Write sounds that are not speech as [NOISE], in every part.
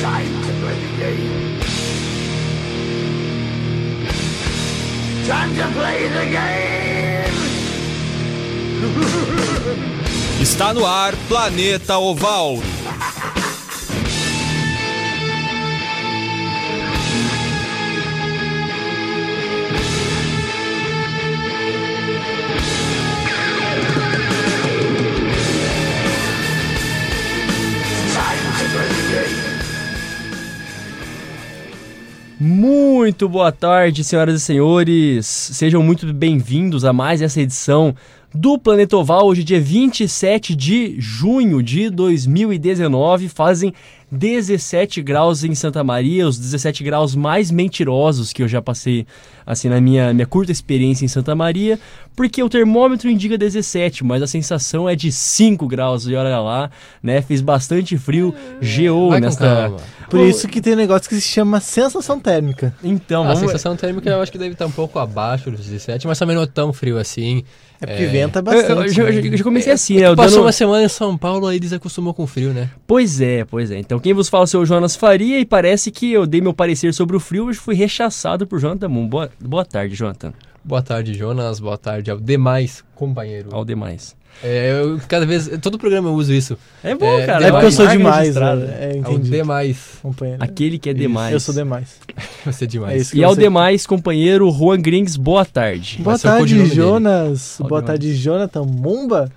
Time to play the game. Time to play the game. Está no ar Planeta Oval. Muito boa tarde, senhoras e senhores. Sejam muito bem-vindos a mais essa edição do Planeta Oval. Hoje, dia 27 de junho de 2019, fazem 17 graus em Santa Maria, os 17 graus mais mentirosos que eu já passei assim na minha, minha curta experiência em Santa Maria, porque o termômetro indica 17, mas a sensação é de 5 graus e olha lá, né? Fez bastante frio, geou Vai nesta calma. Por isso que tem um negócio que se chama sensação térmica. Então, A vamos sensação térmica eu acho que deve estar um pouco abaixo dos 17, mas também não é tão frio assim. É porque É. venta Eu, bastante. eu, já- né? eu já comecei assim, né? Eu Passou dando- uma semana em São Paulo aí desacostumou com o frio, né? Pois é, pois é. Então quem vos fala é o seu Jonas Faria e parece que eu dei meu parecer sobre o frio e fui rechaçado por Jonathan Moon. Boa, boa tarde, Jonathan. Boa tarde, Jonas. Boa tarde ao demais companheiro. Ao demais. É, eu cada vez, todo programa eu uso isso. É bom, É, cara. É porque eu sou demais, né? É, Ao entendi. demais. Companheiro. Aquele que é demais. Eu sou demais. [LAUGHS] Você é É demais. que E ao você- demais, companheiro Juan Grings, boa tarde. Boa o tarde, dele. Jonas. Ó, Boa demais. tarde, Jonathan Mumba.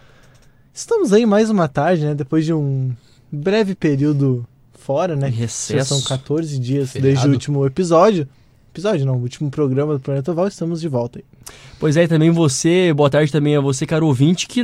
Estamos aí mais uma tarde, né? Depois de um breve período fora, né? Recesso. Já são 14 dias Feriado. desde o último episódio. Episódio não, o último programa do Planeta Oval, estamos de volta aí. Pois é, e também você, boa tarde também a você, caro ouvinte, que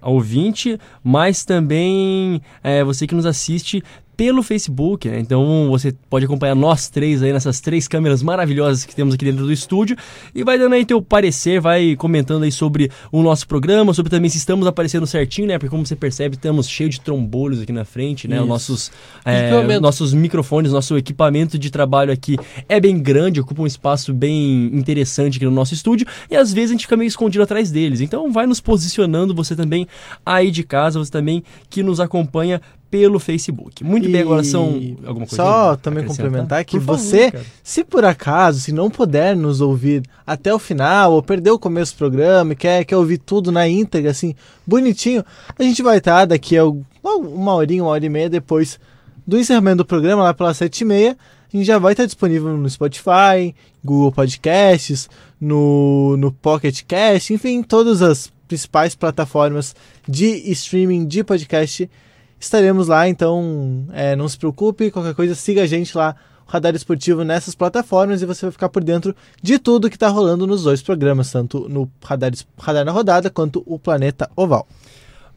ouvinte, mas também é, você que nos assiste pelo Facebook, né? Então você pode acompanhar nós três aí nessas três câmeras maravilhosas que temos aqui dentro do estúdio e vai dando aí teu parecer, vai comentando aí sobre o nosso programa, sobre também se estamos aparecendo certinho, né? Porque como você percebe, estamos cheio de trombolhos aqui na frente, né? Os nossos, é, nossos microfones, nosso equipamento de trabalho aqui é bem grande, ocupa um espaço bem interessante aqui no nosso estúdio e às vezes a gente fica meio escondido atrás deles. Então vai nos posicionando, você também aí de casa, você também que nos acompanha pelo Facebook. Muito bem, agora são alguma coisa Só aí? também Acrescentar? complementar que favor, você, cara. se por acaso, se não puder nos ouvir até o final, ou perdeu o começo do programa e quer, quer ouvir tudo na íntegra, assim, bonitinho, a gente vai estar daqui a um- uma horinha, uma hora e meia depois do encerramento do programa, lá pelas sete e meia, a gente já vai estar disponível no Spotify, Google Podcasts, no, no Pocket Cast, enfim, todas as principais plataformas de streaming de podcast estaremos lá, então é, não se preocupe, qualquer coisa, siga a gente lá, o Radar Esportivo, nessas plataformas e você vai ficar por dentro de tudo que está rolando nos dois programas, tanto no Radar, Radar na Rodada quanto o Planeta Oval.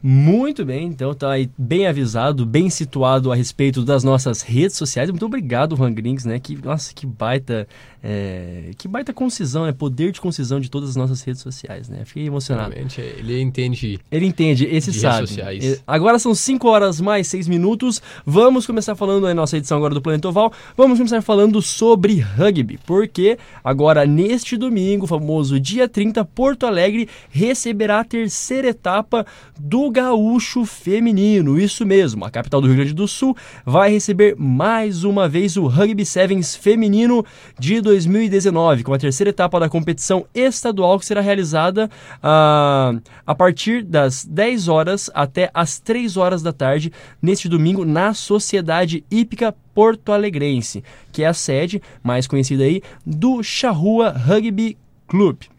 Muito bem, então tá aí bem avisado, bem situado a respeito das nossas redes sociais. Muito obrigado, Juan Grings, né? Que, nossa, que baita, é, que baita concisão, né? Poder de concisão de todas as nossas redes sociais, né? Fiquei emocionado. Realmente, ele entende. Ele entende, esse De sabe. redes sociais. Agora são 5 horas mais 6 minutos. Vamos começar falando na nossa edição agora do Planeta Oval. Vamos começar falando sobre rugby, porque agora neste domingo, famoso dia 30, Porto Alegre receberá a terceira etapa do Gaúcho Feminino. Isso mesmo, a capital do Rio Grande do Sul vai receber mais uma vez o Rugby Sevens Feminino de 2019, com a terceira etapa da competição estadual que será realizada ah, a partir das 10 horas até as 3 horas da tarde neste domingo na Sociedade Hípica Porto Alegrense, que é a sede mais conhecida aí do Charrua Rugby Club.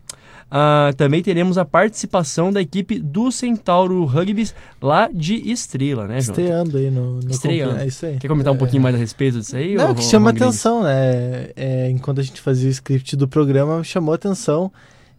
Ah, também teremos a participação da equipe do Centauro Rugby lá de Estrela, né, João? Estreando aí no, no Estreando. É isso aí. Quer comentar um pouquinho mais a respeito disso aí? Não, o que chama Grings? atenção, né? É, enquanto a gente fazia o script do programa, chamou atenção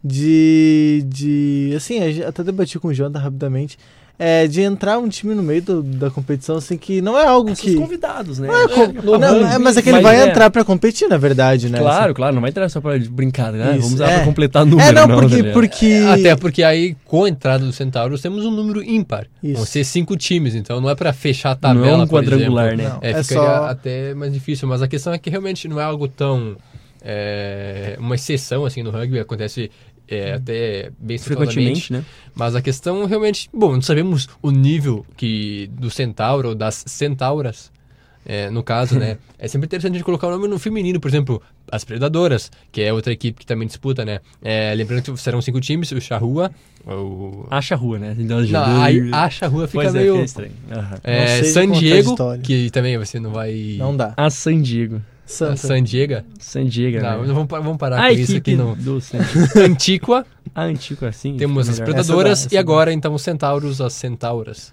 de. de assim, até debati com o Jonathan rapidamente. É, de entrar um time no meio do- da competição, assim, que não é algo Os que. convidados, né? Não, é com- no não, rugby, é, mas é que ele mas vai é. entrar pra competir, na verdade, né? Claro, claro, não vai entrar só pra brincar, né? Isso, Vamos lá é. pra completar Assim. número, É, não, porque. tá porque... Até porque aí, com a entrada do Centauros, temos um número ímpar. Isso. Vão ser cinco times, então não é pra fechar a Não é tabela. um por quadrangular, exemplo. né? Não. É, É ficaria só- até mais difícil, mas a questão é que realmente não é algo tão. é, uma exceção assim no rugby, acontece é, até bem frequentemente. Frequentemente, né? Mas a questão realmente. Bom, não sabemos o nível que do Centauro ou das Centauras. é, no caso, né? [LAUGHS] É sempre interessante a gente colocar o nome no feminino, por exemplo, as Predadoras, que é outra equipe que também disputa, né? É, lembrando que serão cinco times, o Charrua, o... Acha rua, né? Então, Não, dois- aí a Charrua fica Pois é, meio... fica estranho. Aham. é, Não San Diego, que também você não vai... Não dá. A San Diego. A Santa. San Diego? San Diego, Não, né? vamos, vamos parar A com isso aqui no... do. [LAUGHS] Antiqua, A Antigo, assim. temos fica as. Predadoras essa e dá. agora, então, os Centauros, as Centauras.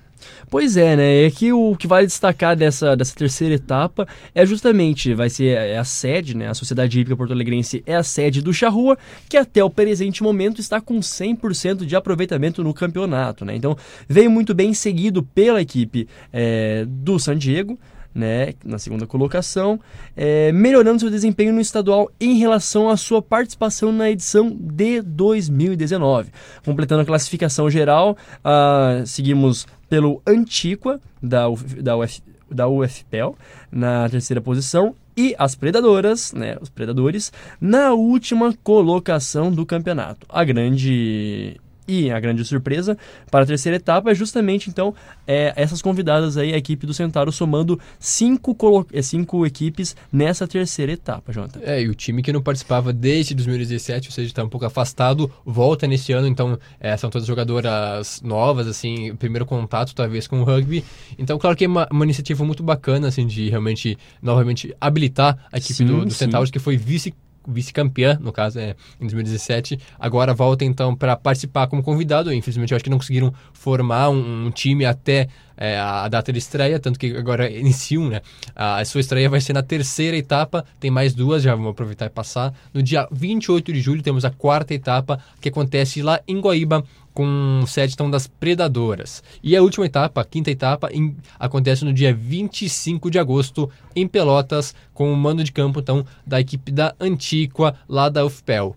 Pois é, né? É que o que vale destacar dessa, dessa terceira etapa é justamente, vai ser é a sede, né? A Sociedade Hípica Porto Alegrense é a sede do Charrua, que até o presente momento está com 100% de aproveitamento no campeonato, né? Então, veio muito bem seguido pela equipe é, do San Diego, né, na segunda colocação, é, melhorando seu desempenho no estadual em relação à sua participação na edição de 2019. Completando a classificação geral, ah, seguimos pelo Antiqua, da, UF, da, UF, da UFPEL, na terceira posição, e as Predadoras, né, os Predadores, na última colocação do campeonato. A grande e a grande surpresa para a terceira etapa é justamente, então, é, essas convidadas aí, a equipe do Centauro, somando cinco, eh, cinco equipes nessa terceira etapa, Jonathan. É, e o time que não participava desde 2017, ou seja, está um pouco afastado, volta nesse ano, então é, são todas jogadoras novas, assim, primeiro contato talvez com o rugby. Então, claro que é uma, uma iniciativa muito bacana, assim, de realmente, novamente, habilitar a equipe Sim, do, do sim. Centauros, que foi vice vice-campeã, no caso, é, em 2017. Agora volta, então, para participar como convidado. Infelizmente, eu acho que não conseguiram formar um, um time até é, a data de estreia, tanto que agora iniciam, né? A sua estreia vai ser na terceira etapa, tem mais duas, já vamos aproveitar e passar. No dia 28 de julho temos a quarta etapa, que acontece lá em Guaíba, com sede então das Predadoras. E a última etapa, a quinta etapa, em- acontece no dia 25 de agosto, em Pelotas, com o mando de campo então da equipe da Antiqua, lá da UFPEL.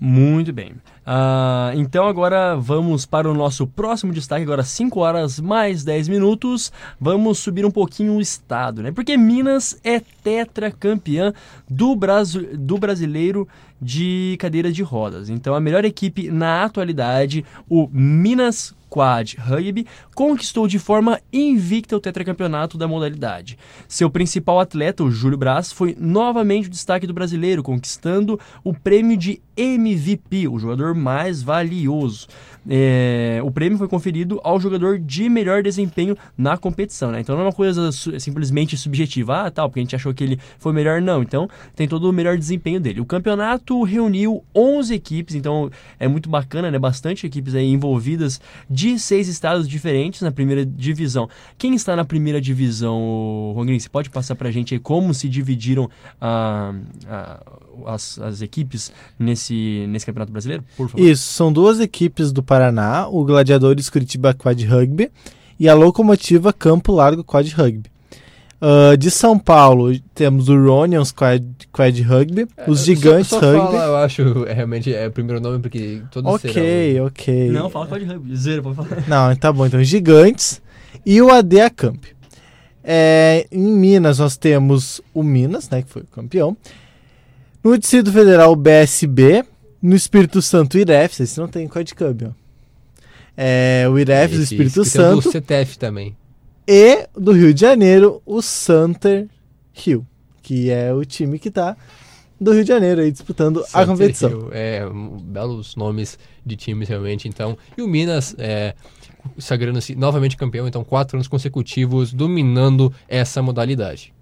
Muito bem. Ah, então agora vamos para o nosso próximo destaque, agora 5 horas mais 10 minutos. Vamos subir um pouquinho o estado, né? Porque Minas é tetracampeã do, do brasileiro de cadeira de rodas. Então a melhor equipe na atualidade, o Minas Quad Rugby, conquistou de forma invicta o tetracampeonato da modalidade. Seu principal atleta, o Júlio Braz, foi novamente o destaque do brasileiro, conquistando o prêmio de MVP, o jogador mais valioso. É, o prêmio foi conferido ao jogador de melhor desempenho na competição, né? Então não é uma coisa su- simplesmente subjetiva, ah, tal, porque a gente achou que ele foi melhor, não. Então tem todo o melhor desempenho dele. O campeonato reuniu 11 equipes, então é muito bacana, né? Bastante equipes aí envolvidas de seis estados diferentes na primeira divisão. Quem está na primeira divisão, Rogrin, você pode passar pra gente aí como se dividiram ah, ah, as, as equipes nesse, nesse campeonato brasileiro? Por favor. Isso, são duas equipes do Paraná, o Gladiadores Curitiba Quad Rugby e a Locomotiva Campo Largo Quad Rugby. Ah, de São Paulo, temos o Ronions Quad, Quad Rugby, os Gigantes só, só Rugby. Fala, eu acho, é, realmente é o primeiro nome, porque todos Ok, serão... ok. Não, fala Quad Rugby. Zero, pode falar. Não, tá bom. Então, Gigantes e o AD Camp. É, em Minas, nós temos o Minas, né, que foi o campeão. No Distrito Federal, BSB. No Espírito Santo, o IREF. Esse não tem ó. É, o IREF do Esse- Espírito esse que tem o Santo. do CTF também. E do Rio de Janeiro, o Santer Rio, que é o time que tá do Rio de Janeiro aí disputando a competição. Rio, É, belos nomes de times realmente, então. E o Minas é, sagrando-se novamente campeão, então quatro anos consecutivos dominando essa modalidade.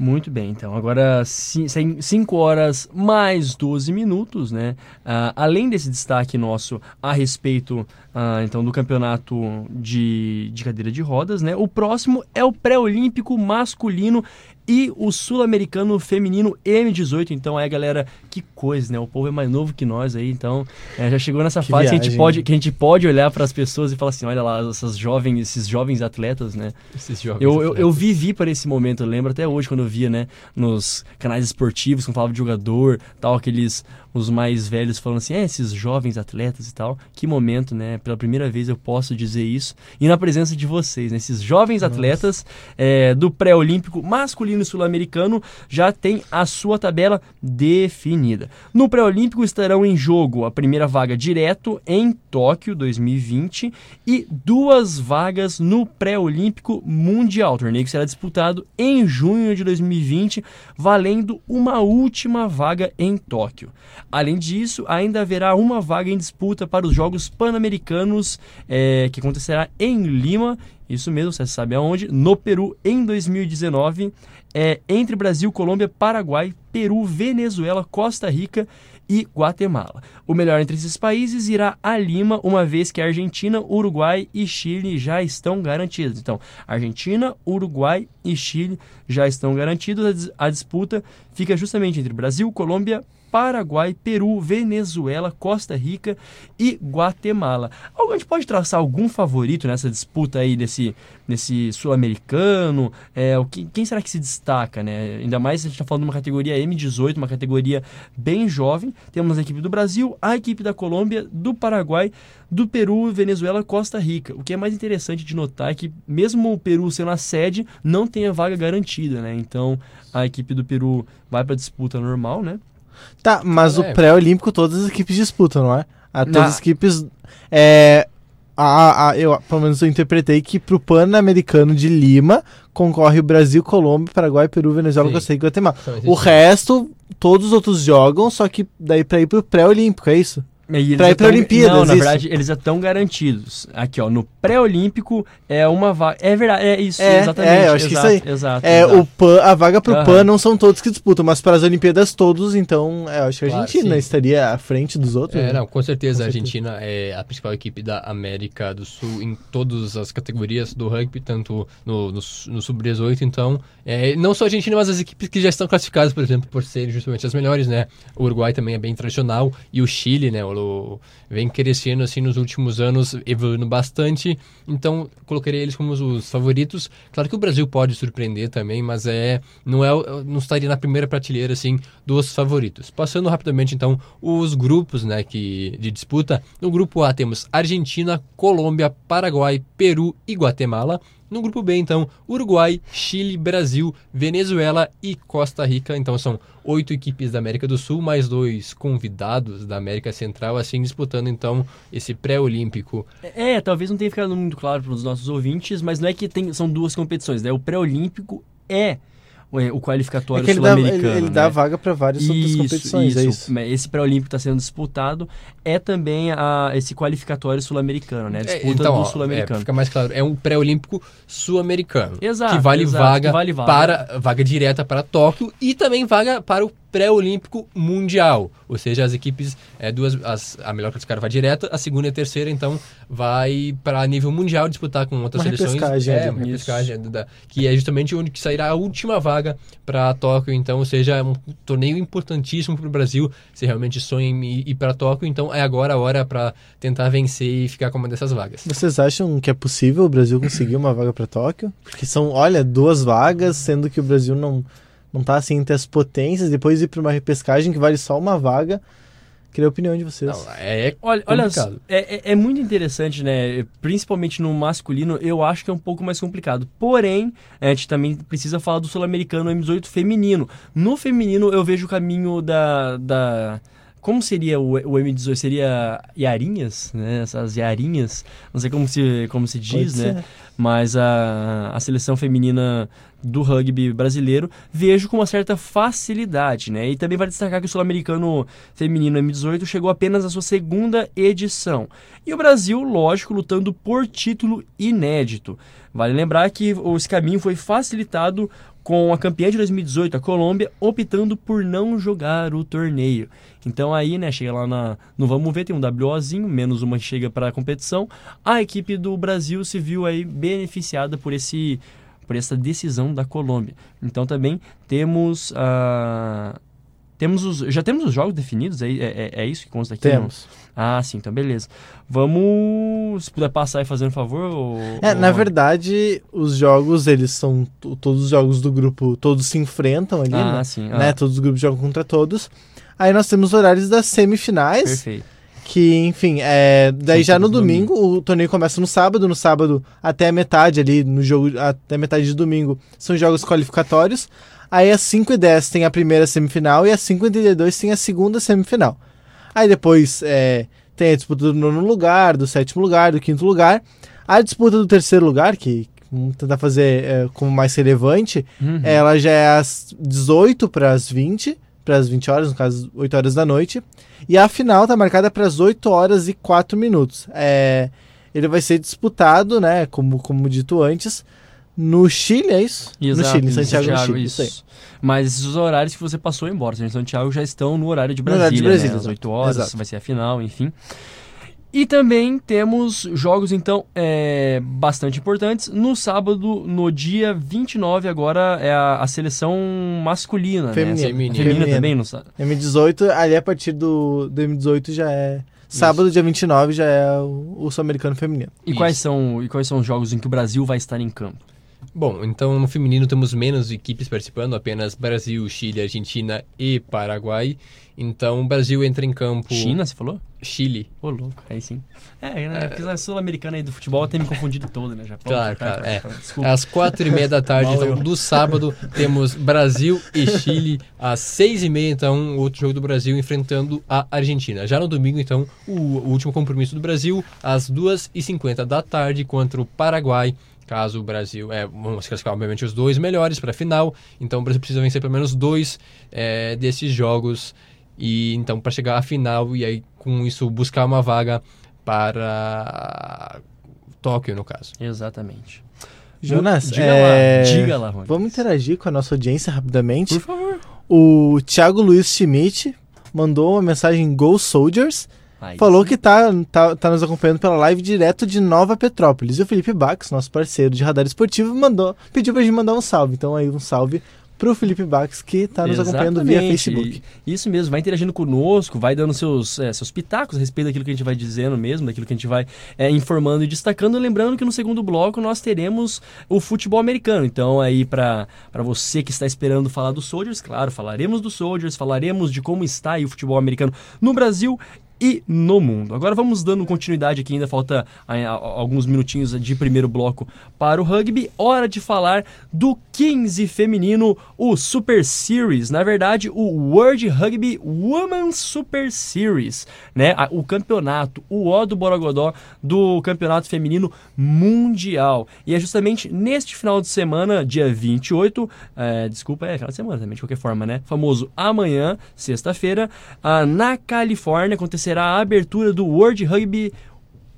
Muito bem, então. Agora 5 horas mais 12 minutos, né? Ah, além desse destaque nosso a respeito ah, então do campeonato de, de cadeira de rodas, né? O próximo é o pré-olímpico masculino e o sul-americano feminino M18. Então, é, galera, que coisa, né? O povo é mais novo que nós aí, então é, já chegou nessa Que fase que a, gente pode, que a gente pode olhar para as pessoas e falar assim: olha lá, essas jovens, esses jovens atletas, né? Esses jovens Eu, eu, eu atletas. vivi para esse momento, eu lembro até hoje quando eu via, né, nos canais esportivos, quando falava de jogador, tal, aqueles, os mais velhos falando assim, é, esses jovens atletas e tal. Que momento, né? Pela primeira vez eu posso dizer isso. E na presença de vocês, né, esses jovens atletas é, do pré-olímpico masculino sul-americano já tem a sua tabela definida. No pré-olímpico estarão em jogo a primeira vaga direto em Tóquio 2020 e duas vagas no pré-olímpico mundial, torneio que será disputado em junho de 2020, valendo uma última vaga em Tóquio. Além disso, ainda haverá uma vaga em disputa para os Jogos Pan-Americanos, eh, que acontecerá em Lima, isso mesmo, você sabe aonde, no Peru em 2019, é, entre Brasil, Colômbia, Paraguai, Peru, Venezuela, Costa Rica e Guatemala. O melhor entre esses países irá a Lima, uma vez que Argentina, Uruguai e Chile já estão garantidos. Então, Argentina, Uruguai e Chile já estão garantidos. A disputa fica justamente entre Brasil, Colômbia, Paraguai, Peru, Venezuela, Costa Rica e Guatemala. A gente pode traçar algum favorito nessa disputa aí desse, nesse sul-americano? É, quem será que se destaca, né? Ainda mais a gente está falando de uma categoria M18, uma categoria bem jovem. Temos a equipe do Brasil, a equipe da Colômbia, do Paraguai, do Peru, Venezuela, Costa Rica. O que é mais interessante de notar é que mesmo o Peru sendo a sede, não tem a vaga garantida, né? Então a equipe do Peru vai para a disputa normal, né? Tá, mas É. o pré-olímpico todas as equipes disputam, não é? A, todas Na- as equipes. É, a, a- eu, pelo menos eu interpretei que pro Pan-Americano de Lima concorre o Brasil, Colômbia, Paraguai, Peru, Venezuela, Sim. Costa Rica e Guatemala. Então, O resto, todos os outros jogam, só que daí pra ir pro pré-olímpico, é isso? Pra ir pra tão- Olimpíadas, Não, na isso? verdade, eles já estão garantidos. Aqui, ó, no pré-olímpico é uma vaga. É verdade, é isso, É, exatamente. é, eu acho que exato, isso aí. Exato, É, exato. o PAN, a vaga pro Aham. PAN não são todos que disputam, mas para as Olimpíadas todos, então é, eu acho que a Claro, Argentina sim. estaria à frente dos outros. É, né? não, com certeza. Com a certeza. Argentina é a principal equipe da América do Sul em todas as categorias do rugby, tanto no, no, no Sub-18. Então, é, não só a Argentina, mas as equipes que já estão classificadas, por exemplo, por serem justamente as melhores, né? O Uruguai também é bem tradicional e o Chile, né? O, o- vem crescendo assim nos últimos anos, evoluindo bastante. Então, colocaria eles como os, os favoritos. Claro que o Brasil pode surpreender também, mas é não é não estaria na primeira prateleira assim dos favoritos. Passando rapidamente então os grupos, né, que de disputa. No grupo A temos Argentina, Colômbia, Paraguai, Peru e Guatemala. No grupo B, então, Uruguai, Chile, Brasil, Venezuela e Costa Rica. Então são oito equipes da América do Sul, mais dois convidados da América Central, assim disputando então esse pré-olímpico. É, talvez não tenha ficado muito claro para os nossos ouvintes, mas não é que tem, são duas competições, né? O pré-olímpico é o, o qualificatório É que ele ele, sul-americano. ele né? dá vaga para várias outras competições, é isso. Esse pré-olímpico está sendo disputado é também a, esse qualificatório sul-americano, né? A É, disputa então, do é, sul-americano. fica mais claro, é um pré-olímpico sul-americano. Exato, Que vale, exato, vaga que vale vaga. para vaga direta para Tóquio e também vaga para o pré-olímpico mundial. Ou seja, as equipes, é, duas, as, a melhor classificada vai direta, a segunda e a terceira, então, vai para nível mundial disputar com outras Uma seleções. repescagem é, uma repescagem, da- que é justamente onde que sairá a última vaga para Tóquio. Então, ou seja, é um torneio importantíssimo para o Brasil, se realmente sonha em ir, ir para Tóquio. Então, é agora a hora para tentar vencer e ficar com uma dessas vagas. Vocês acham que é possível o Brasil conseguir uma vaga para Tóquio? Porque são, olha, duas vagas, sendo que o Brasil não, não tá assim entre as potências, depois ir para uma repescagem que vale só uma vaga. Queria a opinião de vocês. Não, é Olha, olha complicado. é, é, é muito interessante, né? Principalmente no masculino, eu acho que é um pouco mais complicado. Porém, a gente também precisa falar do sul-americano M18 feminino. No feminino, eu vejo o caminho da. da como seria o, o M18? Seria Iarinhas, né? Essas Iarinhas. Não sei como se, como se diz, Pode né? ser. mas a, a seleção feminina do rugby brasileiro vejo com uma certa facilidade, né? E também vale destacar que o sul-americano feminino M18 chegou apenas à sua segunda edição. E o Brasil, lógico, lutando por título inédito. Vale lembrar que esse caminho foi facilitado com a campeã de 2018, a Colômbia, optando por não jogar o torneio. Então aí, né, chega lá na, no Vamos Ver, tem um WOzinho, menos uma chega para a competição. A equipe do Brasil se viu aí beneficiada por esse por essa decisão da Colômbia. Então também temos a temos os, já temos os jogos definidos, é, é, é isso que consta aqui? não? Temos. Ah, sim, então beleza. Vamos, se puder passar e fazer um favor. Ou, É, ou- na verdade, os jogos, eles são. Todos os jogos do grupo, todos se enfrentam ali, Ah, né? sim. né? Ah, Todos os grupos jogam contra todos. Aí nós temos horários das semifinais, perfeito. Que, enfim, é, daí já no domingo, o torneio começa no sábado, no sábado até a metade ali, no jogo, até a metade de domingo, são jogos qualificatórios. Aí às 5 e 10 tem a primeira semifinal e às 5 e 32 tem a segunda semifinal. Aí depois é, tem a disputa do nono lugar, do sétimo lugar, do quinto lugar. A disputa do terceiro lugar, que vamos tentar fazer é, como mais relevante, Uhum. ela já é às 18 para as 20, para as 20 horas, no caso 8 horas da noite. E a final tá marcada para as 8 horas e 4 minutos. É, ele vai ser disputado, né, como, como dito antes, no Chile, é isso? Exato, no Chile, em Santiago, do Chile. isso. aí. Mas esses horários que você passou embora, em Santiago já estão no horário de Brasília, horário de Brasília, né? Às exato. 8 horas, Exato. vai ser a final, enfim. E também temos jogos, então, é, bastante importantes. No sábado, no dia 29, agora é a, a seleção masculina, Feminina. né? Feminina. Feminina Feminina. também, no sábado. M18, ali a partir do, do M18 já é. Sábado, dia 29, já é o, o Sul-Americano Feminino. E Isso. quais, são, e quais são os jogos em que o Brasil vai estar em campo? Bom, então no feminino temos menos equipes participando, apenas Brasil, Chile, Argentina e Paraguai. Então o Brasil entra em campo. China, você falou? Chile. Ô, louco, aí sim. É, né? Porque a sul-americana aí do futebol tem me confundido todo, né? Japão, Claro, tá, claro, tá, é. tá, Desculpa. Às quatro e meia da tarde, então, do sábado, temos Brasil e Chile. Às seis e meia, então, outro jogo do Brasil enfrentando a Argentina. Já no domingo, então, o, o último compromisso do Brasil, às duas e cinquenta da tarde, contra o Paraguai. Caso o Brasil, é, vamos classificar obviamente os dois melhores para a final, então o Brasil precisa vencer pelo menos dois é, desses jogos e então para chegar à final e aí com isso buscar uma vaga para Tóquio no caso. Exatamente. Jonas, diga é, lá, diga lá, Rony. Vamos interagir com a nossa audiência rapidamente. Por favor. O Thiago Luiz Schmidt mandou uma mensagem Go Soldiers. Aí Falou sim. que tá, tá, tá nos acompanhando pela live direto de Nova Petrópolis. E o Felipe Bax, nosso parceiro de radar esportivo, mandou, pediu pra gente mandar um salve. Então aí um salve pro Felipe Bax que tá nos acompanhando via Exatamente. Facebook. Isso mesmo, vai interagindo conosco, vai dando seus, é, seus pitacos a respeito daquilo que a gente vai dizendo mesmo, daquilo que a gente vai é, informando e destacando. Lembrando que no segundo bloco nós teremos o futebol americano. Então, aí, para você que está esperando falar dos Soldiers, claro, falaremos dos Soldiers, falaremos de como está aí o futebol americano no Brasil e no mundo. Agora vamos dando continuidade aqui, ainda falta ah, alguns minutinhos de primeiro bloco para o rugby. Hora de falar do 15 feminino, o Super Series, na verdade, o World Rugby Women's Super Series, né? O campeonato, o O do Borogodó do Campeonato Feminino Mundial. E é justamente neste final de semana, dia 28, é, desculpa, é final de semana também, de qualquer forma, né? Famoso amanhã, sexta-feira, ah, na Califórnia, acontecerá a abertura do World Rugby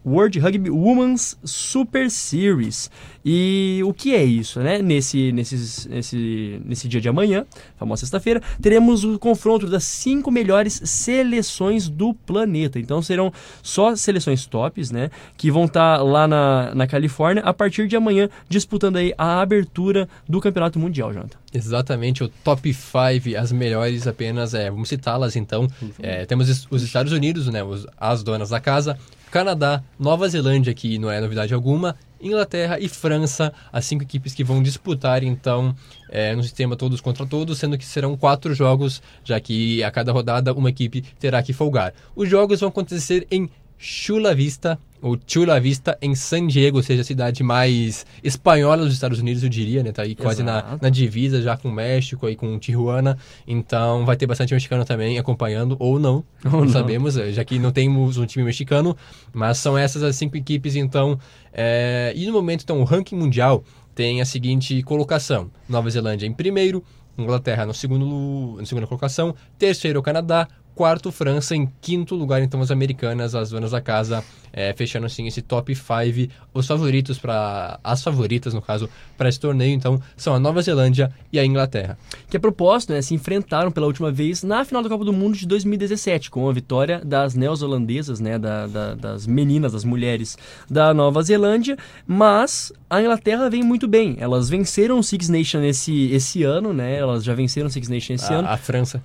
World Rugby Women's Super Series. E o que é isso, né? Nesse, nesses, nesse, nesse dia de amanhã, famosa sexta-feira, teremos o confronto das cinco melhores seleções do planeta. Então serão só seleções tops, né? Que vão estar lá na, na Califórnia a partir de amanhã, disputando aí a abertura do Campeonato Mundial, Jonathan. Exatamente, o top 5, as melhores apenas, é, vamos citá-las então. É, temos os Estados Unidos, né, os- as donas da casa, Canadá, Nova Zelândia, que não é novidade alguma, Inglaterra e França, as cinco equipes que vão disputar então é, no sistema todos contra todos, sendo que serão quatro jogos, já que a cada rodada uma equipe terá que folgar. Os jogos vão acontecer em Chula Vista, ou Chula Vista, em San Diego, ou seja, a cidade mais espanhola dos Estados Unidos, eu diria, né? Tá aí quase na, na divisa já com o México e com Tijuana. Então vai ter bastante mexicano também acompanhando, ou não, Ou não, não. sabemos, eh, já que não temos um time mexicano. Mas são essas as cinco equipes, então. eh, e no momento, então, o ranking mundial tem a seguinte colocação: Nova Zelândia em primeiro, Inglaterra no segundo, na segunda colocação, terceiro o Canadá, quarto França, em quinto lugar então as americanas, as donas da casa, eh, fechando assim esse top 5. Os favoritos para as favoritas no caso para esse torneio então são a Nova Zelândia e a Inglaterra. que a propósito, né, se enfrentaram pela última vez na final da Copa do Mundo de 2017, com a vitória das neozelandesas, né, da- da- das meninas, das mulheres da Nova Zelândia, mas a Inglaterra vem muito bem. Elas venceram o Six Nations esse, esse ano, né, elas já venceram o Six Nations esse ano. A, a França,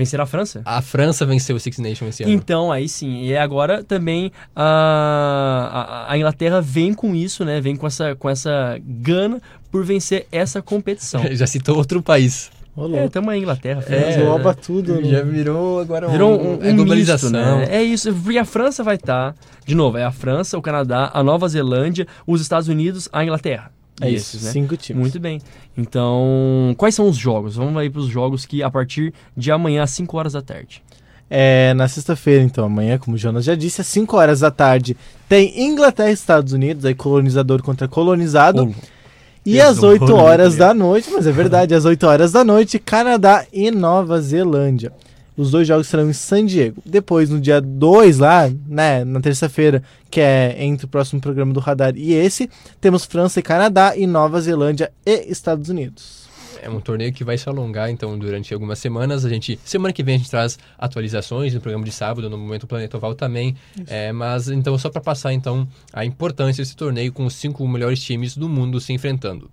Venceram a França? a França venceu o Six Nations esse ano. Então, aí sim. E agora também a, a, a Inglaterra vem com isso, né? Vem com essa, com essa gana por vencer essa competição. [LAUGHS] Já citou outro país. Ô, É, tamo aí, Inglaterra. É, rouba tudo. Já virou agora um, Virou um, um é globalização. misto, né? É isso, porque a França vai estar, de novo, é a França, o Canadá, a Nova Zelândia, os Estados Unidos, a Inglaterra. É isso, esses, né? cinco times. Muito bem. Então, quais são os jogos? Vamos aí para os jogos que a partir de amanhã às 5 horas da tarde. É, na sexta-feira, então, amanhã, como o Jonas já disse, às 5 horas da tarde, tem Inglaterra e Estados Unidos, aí colonizador contra colonizado. E Deus, às 8 horror, horas né? da noite, mas é verdade, às 8 horas da noite, Canadá e Nova Zelândia. Os dois jogos serão em San Diego. Depois, no dia 2 lá, né, na terça-feira, que é entre o próximo programa do Radar e esse, temos França e Canadá e Nova Zelândia e Estados Unidos. É um torneio que vai se alongar, então, durante algumas semanas. A gente, semana que vem a gente traz atualizações no programa de sábado, no Momento Planeta Oval também. É, mas, então, só para passar, então, a importância desse torneio com os cinco melhores times do mundo se enfrentando.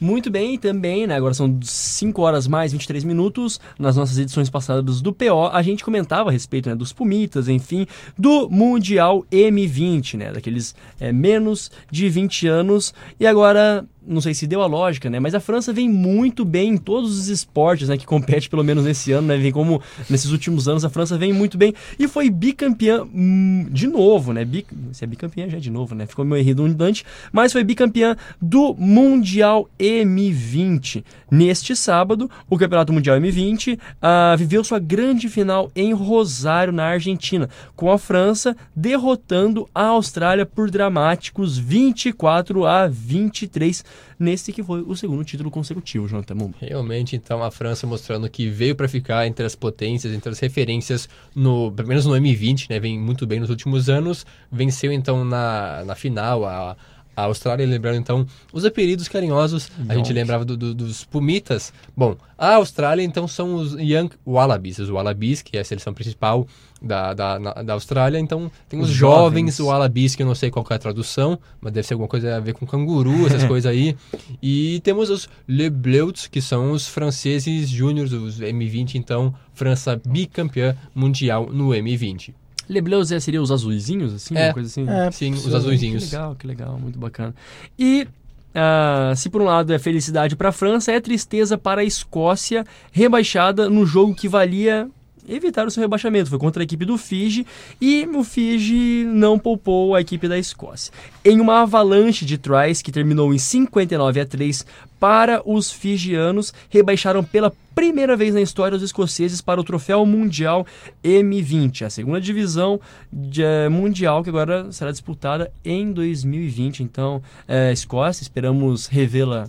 Muito bem, também, né, agora são 5 horas mais 23 minutos, nas nossas edições passadas do PO, a gente comentava a respeito né, dos Pumitas, enfim, do Mundial M20, né, daqueles é, menos de 20 anos, e agora, não sei se deu a lógica, né, mas a França vem muito bem em todos os esportes, né, que compete pelo menos nesse ano, né, vem como nesses últimos anos a França vem muito bem, e foi bicampeã hum, de novo, né, Bi, se é bicampeã já é de novo, né, ficou meio redundante, mas foi bicampeã do Mundial M20. Neste sábado, o Campeonato Mundial M20 ah, viveu sua grande final em Rosário, na Argentina, com a França derrotando a Austrália por dramáticos 24 a 23, nesse que foi o segundo título consecutivo, Jonathan Mumba. Realmente, então, a França mostrando que veio para ficar entre as potências, entre as referências, no, pelo menos no M20, né? Vem muito bem nos últimos anos. Venceu, então, na, na final a, a Austrália, lembrando, então, os apelidos carinhosos. A gente lembrava do- do- dos Pumitas. Bom, a Austrália, então, são os Young Wallabies. Os Wallabies, que é a seleção principal da, da, na- da Austrália. Então, tem os, Os jovens, jovens. Wallabies, que eu não sei qual que é a tradução, mas deve ser alguma coisa a ver com canguru, essas [LAUGHS] coisas aí. E temos os Le Bleus, que são os franceses júniores, os M20, então, França bicampeã mundial no M20. Le Bleus é, seria os azuizinhos, assim, É. uma coisa assim? É, Sim, os sim. Que azuizinhos. legal, que legal, muito bacana. E ah, se por um lado é felicidade para a França, é tristeza para a Escócia, rebaixada no jogo que valia evitar o seu rebaixamento. Foi contra a equipe do Fiji e o Fiji não poupou a equipe da Escócia. Em uma avalanche de tries que terminou em 59 a 3 para os fijianos, rebaixaram pela primeira vez na história os escoceses para o troféu mundial M20, a segunda divisão de, eh, mundial que agora será disputada em 2020. Então, eh, Escócia, esperamos revê-la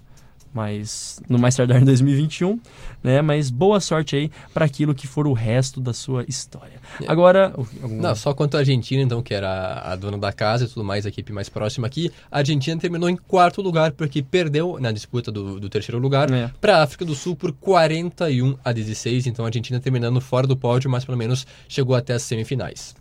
mais no mais tardar em 2021, né? Mas boa sorte aí para aquilo que for o resto da sua história. Agora, algum- Não, só quanto a Argentina, então, que era a dona da casa e tudo mais, a equipe mais próxima aqui, a Argentina terminou em quarto lugar, porque perdeu na disputa do, do terceiro lugar É. para a África do Sul por 41 a 16. Então a Argentina terminando fora do pódio, mas pelo menos chegou até as semifinais.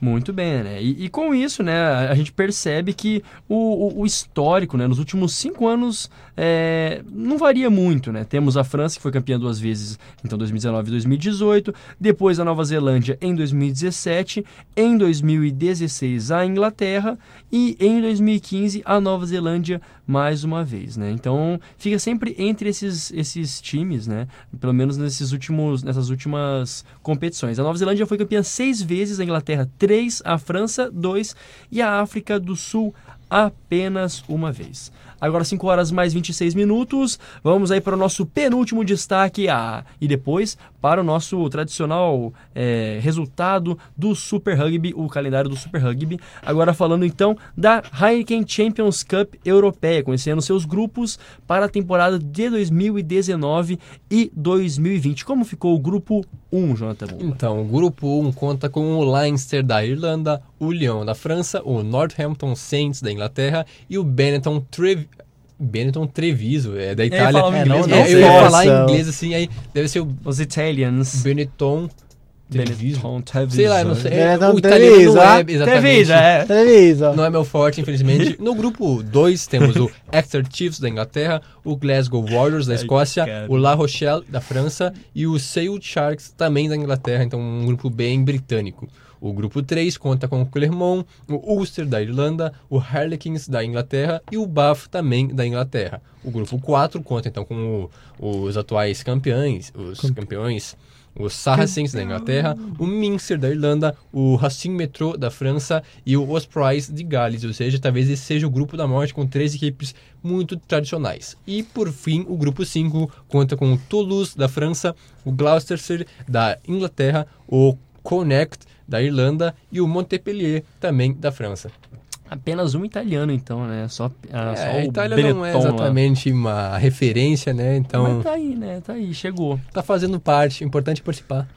Muito bem, né? E, e com isso, né, a, gente percebe que o, o- o histórico, né, nos últimos cinco anos, é, não varia muito, né? Temos a França, que foi campeã duas vezes, então 2019 e 2018, depois a Nova Zelândia em 2017, em 2016 a Inglaterra e em 2015 a Nova Zelândia mais uma vez, né? Então fica sempre entre esses, esses times, né? Pelo menos nesses últimos, nessas últimas competições. A Nova Zelândia foi campeã seis vezes, a Inglaterra três, a França dois e a África do Sul apenas uma vez. Agora 5 horas mais 26 minutos, vamos aí para o nosso penúltimo destaque ah, e depois para o nosso tradicional eh, resultado do Super Rugby, o calendário do Super Rugby. Agora falando então da Heineken Champions Cup Europeia, conhecendo seus grupos para a temporada de 2019 e 2020. Como ficou o grupo 1, Jonathan? Então, o grupo 1 conta com o Leinster da Irlanda, o Lyon da França, o Northampton Saints da Inglaterra e o Benetton Trev... Benetton Treviso, é da Itália. É, inglês, não- É, não eu ia falar em inglês assim, aí deve ser o Os Italians. Benetton Benetton, Treviso. Sei lá, não sei. Benetton o italiano Treviso, não é ah? exatamente. Treviso, é. Televisa. Não é meu forte, infelizmente. No grupo 2 temos o [LAUGHS] Exeter Chiefs da Inglaterra, o Glasgow Warriors da Escócia, o La Rochelle da França e o Sale Sharks também da Inglaterra, então um grupo bem britânico. O grupo 3 conta com o Clermont, o Ulster da Irlanda, o Harlequins da Inglaterra e o Bath também da Inglaterra. O grupo 4 conta então com o- os atuais campeões, os campeões, os Saracens da Inglaterra, o Minster da Irlanda, o Racing Metro da França e o Ospreys de Gales, ou seja, talvez esse seja o grupo da morte com três equipes muito tradicionais. E por fim, o grupo 5 conta com o Toulouse da França, o Gloucester da Inglaterra, o Connect da Irlanda e o Montpellier também da França. Apenas um italiano, então, né? Só, ah, só É, a o Itália Benetton não é lá. exatamente uma referência, né? Então Mas tá aí, né? Tá aí, chegou. tá fazendo parte, importante participar.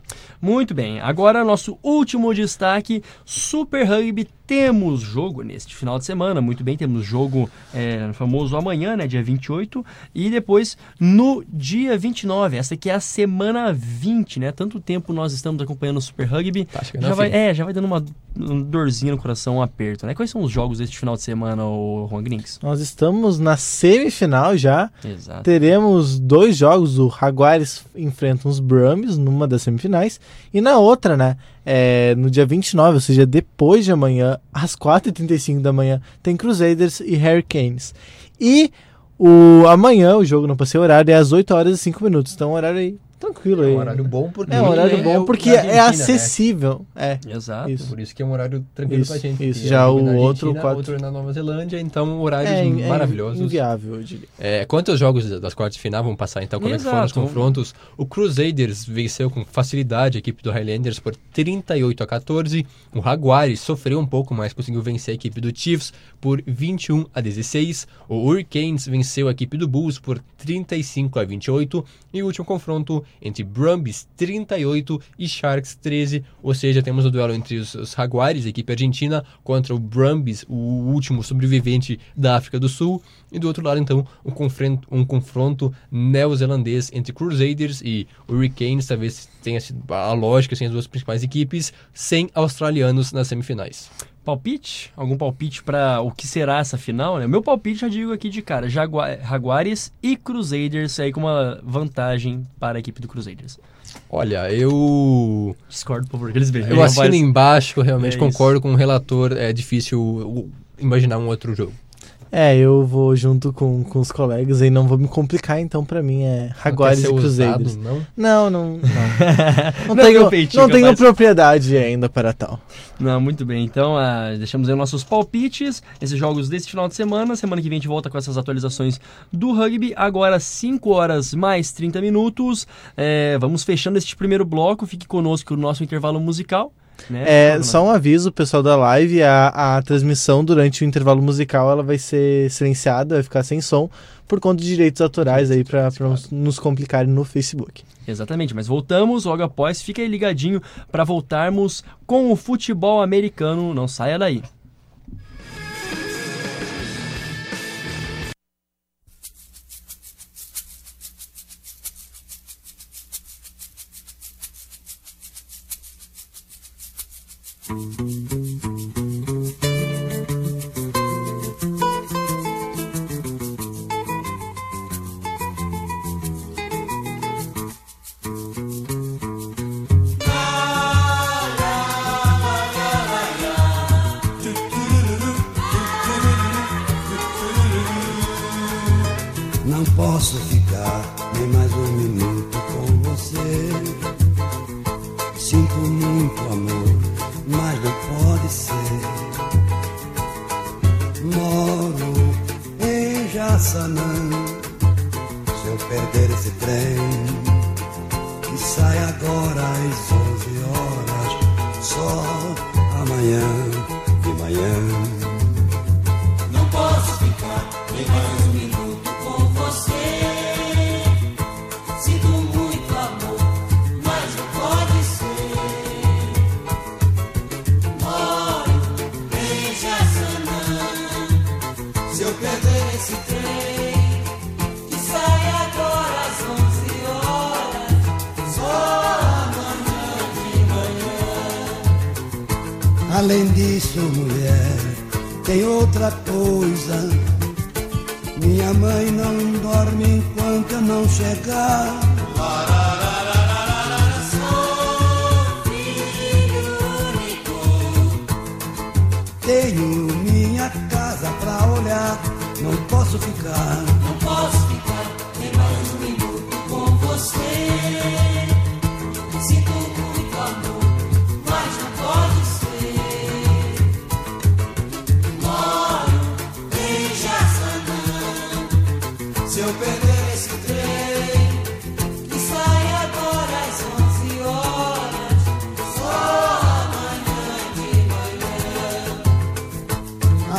Muito bem, agora nosso último destaque, Super Rugby. Temos jogo neste final de semana, muito bem, temos jogo é, famoso amanhã, né, dia 28, e depois no dia 29, essa aqui é a semana 20, né, tanto tempo nós estamos acompanhando o Super Rugby, Tá já vai, fim. é, já vai dando uma, uma dorzinha no coração, um aperto, né, quais são os jogos deste final de semana, o Juan Grinks? Nós estamos na semifinal já. Exato. Teremos dois jogos. O Jaguares enfrenta os Brumbies numa das semifinais. E na outra, né? É, no dia 29, ou seja, depois de amanhã, às 4h35 da manhã, tem Crusaders e Hurricanes. E o amanhã, o jogo não passei horário, é às 8 horas e 5 minutos. Então, horário aí tranquilo É aí. um horário bom porque É um horário bom o- porque é né? acessível. É. Exato. Isso. Por isso que é um horário tranquilo Isso, pra gente. isso. Já é o na outro Argentina, quatro- outro na Nova Zelândia, então horários É, é maravilhosos. inviável, eu diria. É, quanto aos jogos das quartas de final, vamos passar então como é que foram os Exato. confrontos. O Crusaders venceu com facilidade a equipe do Highlanders por 38 a 14. O Jaguares sofreu um pouco, mas conseguiu vencer a equipe do Chiefs por 21 a 16. O Hurricanes venceu a equipe do Bulls por 35 a 28. E o último confronto entre Brumbies 38 e Sharks 13. Ou seja, temos o duelo entre os, os Jaguares, a equipe argentina, contra o Brumbies, o último sobrevivente da África do Sul. E do outro lado, então, um confronto, um confronto neozelandês entre Crusaders e Hurricanes. Talvez tenha sido a lógica, sem as duas principais equipes, sem australianos nas semifinais. Palpite? Algum palpite para o que será essa final? Né? Meu palpite já digo aqui de cara: Jagua Jaguares e Crusaders aí com uma vantagem para a equipe do Crusaders. Olha, eu. Discordo, por eles vejam. Eu assino embaixo, realmente É concordo com o relator. É difícil imaginar um outro jogo. É, eu vou junto com, com os colegas e não vou me complicar, então pra mim é Jaguares Não e Crusaders. ousado, não? Não, não, [LAUGHS] não. Não, Não, tenho, meu peitinho, não tenho capaz. propriedade ainda para tal. Não, muito bem. Então, ah, deixamos aí nossos palpites, esses jogos desse final de semana. Semana que vem a gente volta com essas atualizações do rugby. Agora, 5 horas mais 30 minutos. É, vamos fechando este primeiro bloco. Fique conosco no nosso intervalo musical. Né? É, só um aviso, pessoal da live, a, a transmissão durante o intervalo musical ela vai ser silenciada, vai ficar sem som, por conta de direitos autorais aí para nos complicarem no Facebook. Exatamente, mas voltamos logo após. Fica aí ligadinho para voltarmos com o futebol americano. Não saia daí. Não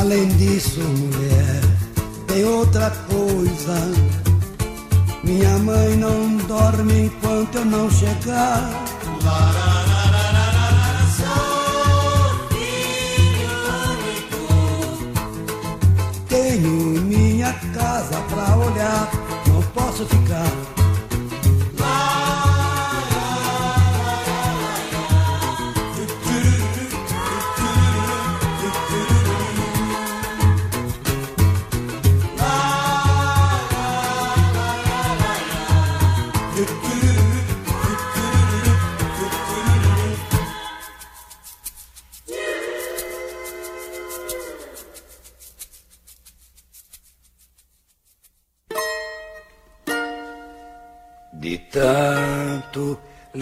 Além disso, mulher, tem outra coisa. Minha mãe não dorme enquanto eu não chegar. Pra olhar, não posso ficar.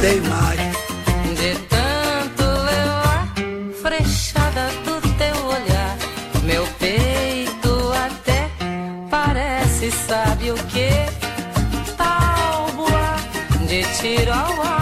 tem mais. De tanto levar frechada do teu olhar, meu peito até parece, sabe o que? Tábua de tiro ao álvaro,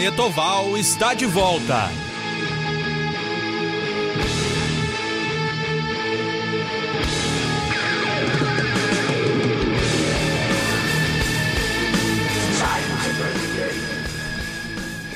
Planeta Oval está de volta.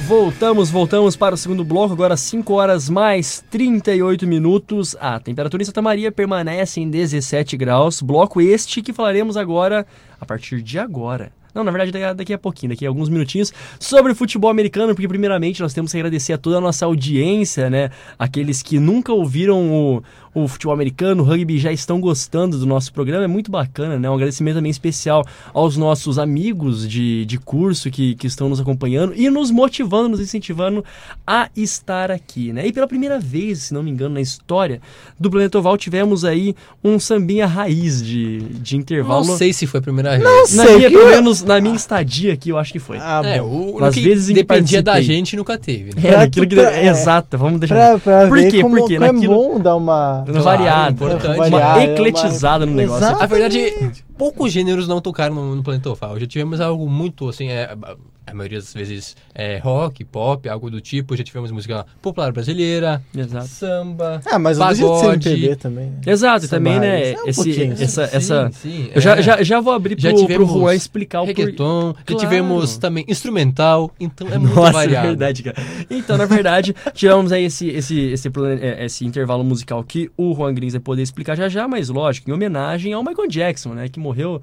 Voltamos, voltamos para o segundo bloco, agora 5 horas mais 38 minutos. A temperatura em Santa Maria permanece em 17 graus. Bloco este que falaremos agora, a partir de agora. Não, na verdade, daqui a- pouquinho, daqui a alguns minutinhos, sobre o futebol americano, porque primeiramente nós temos que agradecer a toda a nossa audiência, né? Aqueles que nunca ouviram o, o futebol americano, o rugby já estão gostando do nosso programa. É muito bacana, né? Um agradecimento também especial aos nossos amigos de, de curso que, que estão nos acompanhando e nos motivando, nos incentivando a estar aqui, né? E pela primeira vez, se não me engano, na história do Planeta Oval, tivemos aí um sambinha raiz de, de intervalo. Não sei se foi a primeira vez. Na sei minha, pelo eu- menos na minha estadia aqui, eu acho que foi. Ah, É, bom. o, que vezes em que dependia da gente nunca teve. né? É, Pra aquilo que. é. exato, vamos deixar. Pra, pra Por quê? como, Porque como naquilo- é bom dar uma... Uma variada, importante. uma Variar, é uma- ecletizada no negócio. Exato. A verdade, poucos gêneros não tocaram no, no Planeta Oval. Já tivemos algo muito, assim, é, a maioria das vezes é rock, pop, algo do tipo. Já tivemos música popular brasileira, Exato. samba, Ah, mas pagode. MPB também. né? Exato, e também, Samba né? É um esse, pouquinho, essa, Sim, essa, sim, eu já, é. já, já vou abrir Já pro, pro Juan explicar o por... reggaeton, já Claro. tivemos também instrumental, então é muito Nossa, variado. é verdade, cara. Então, na verdade, [LAUGHS] tivemos aí esse, esse, esse, plane- é, esse intervalo musical que o Juan Grins vai poder explicar já já, mas lógico, em homenagem ao Michael Jackson, né? Que morreu.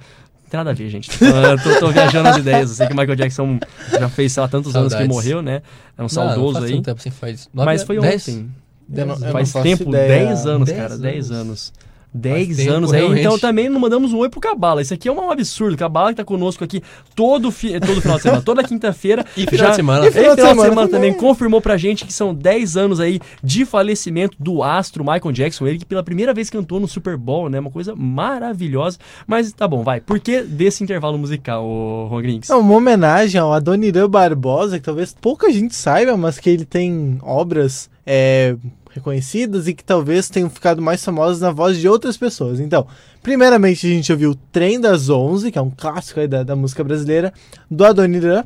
Não tem nada a ver, gente. Eu tô, tô viajando as ideias. Eu sei que o Michael Jackson já fez, sei lá, tantos anos que Saudades. morreu, né? É um Não, saudoso não faz aí. tempo, assim, faz Mas foi dez? ontem. Eu não Faz tempo, ideia. 10 anos, Dez cara, 10 anos. anos. 10 tempo, anos aí, realmente. então também não mandamos um oi pro Cabala. Isso aqui é um absurdo. Cabala que tá conosco aqui todo, fi- todo final de semana, toda quinta-feira. [LAUGHS] E final de semana. E E final, final de de semana, semana também. também. confirmou pra gente que são 10 anos aí de falecimento do astro Michael Jackson. Ele que pela primeira vez cantou no Super Bowl, né? Uma coisa maravilhosa. Mas tá bom, vai. Por que desse intervalo musical, ô Grings? É uma homenagem ao Adoniran Barbosa, que talvez pouca gente saiba, mas que ele tem obras é, reconhecidas e que talvez tenham ficado mais famosas na voz de outras pessoas. Então, primeiramente a gente ouviu Trem das Onze, que é um clássico aí da, da música brasileira, do Adoniran.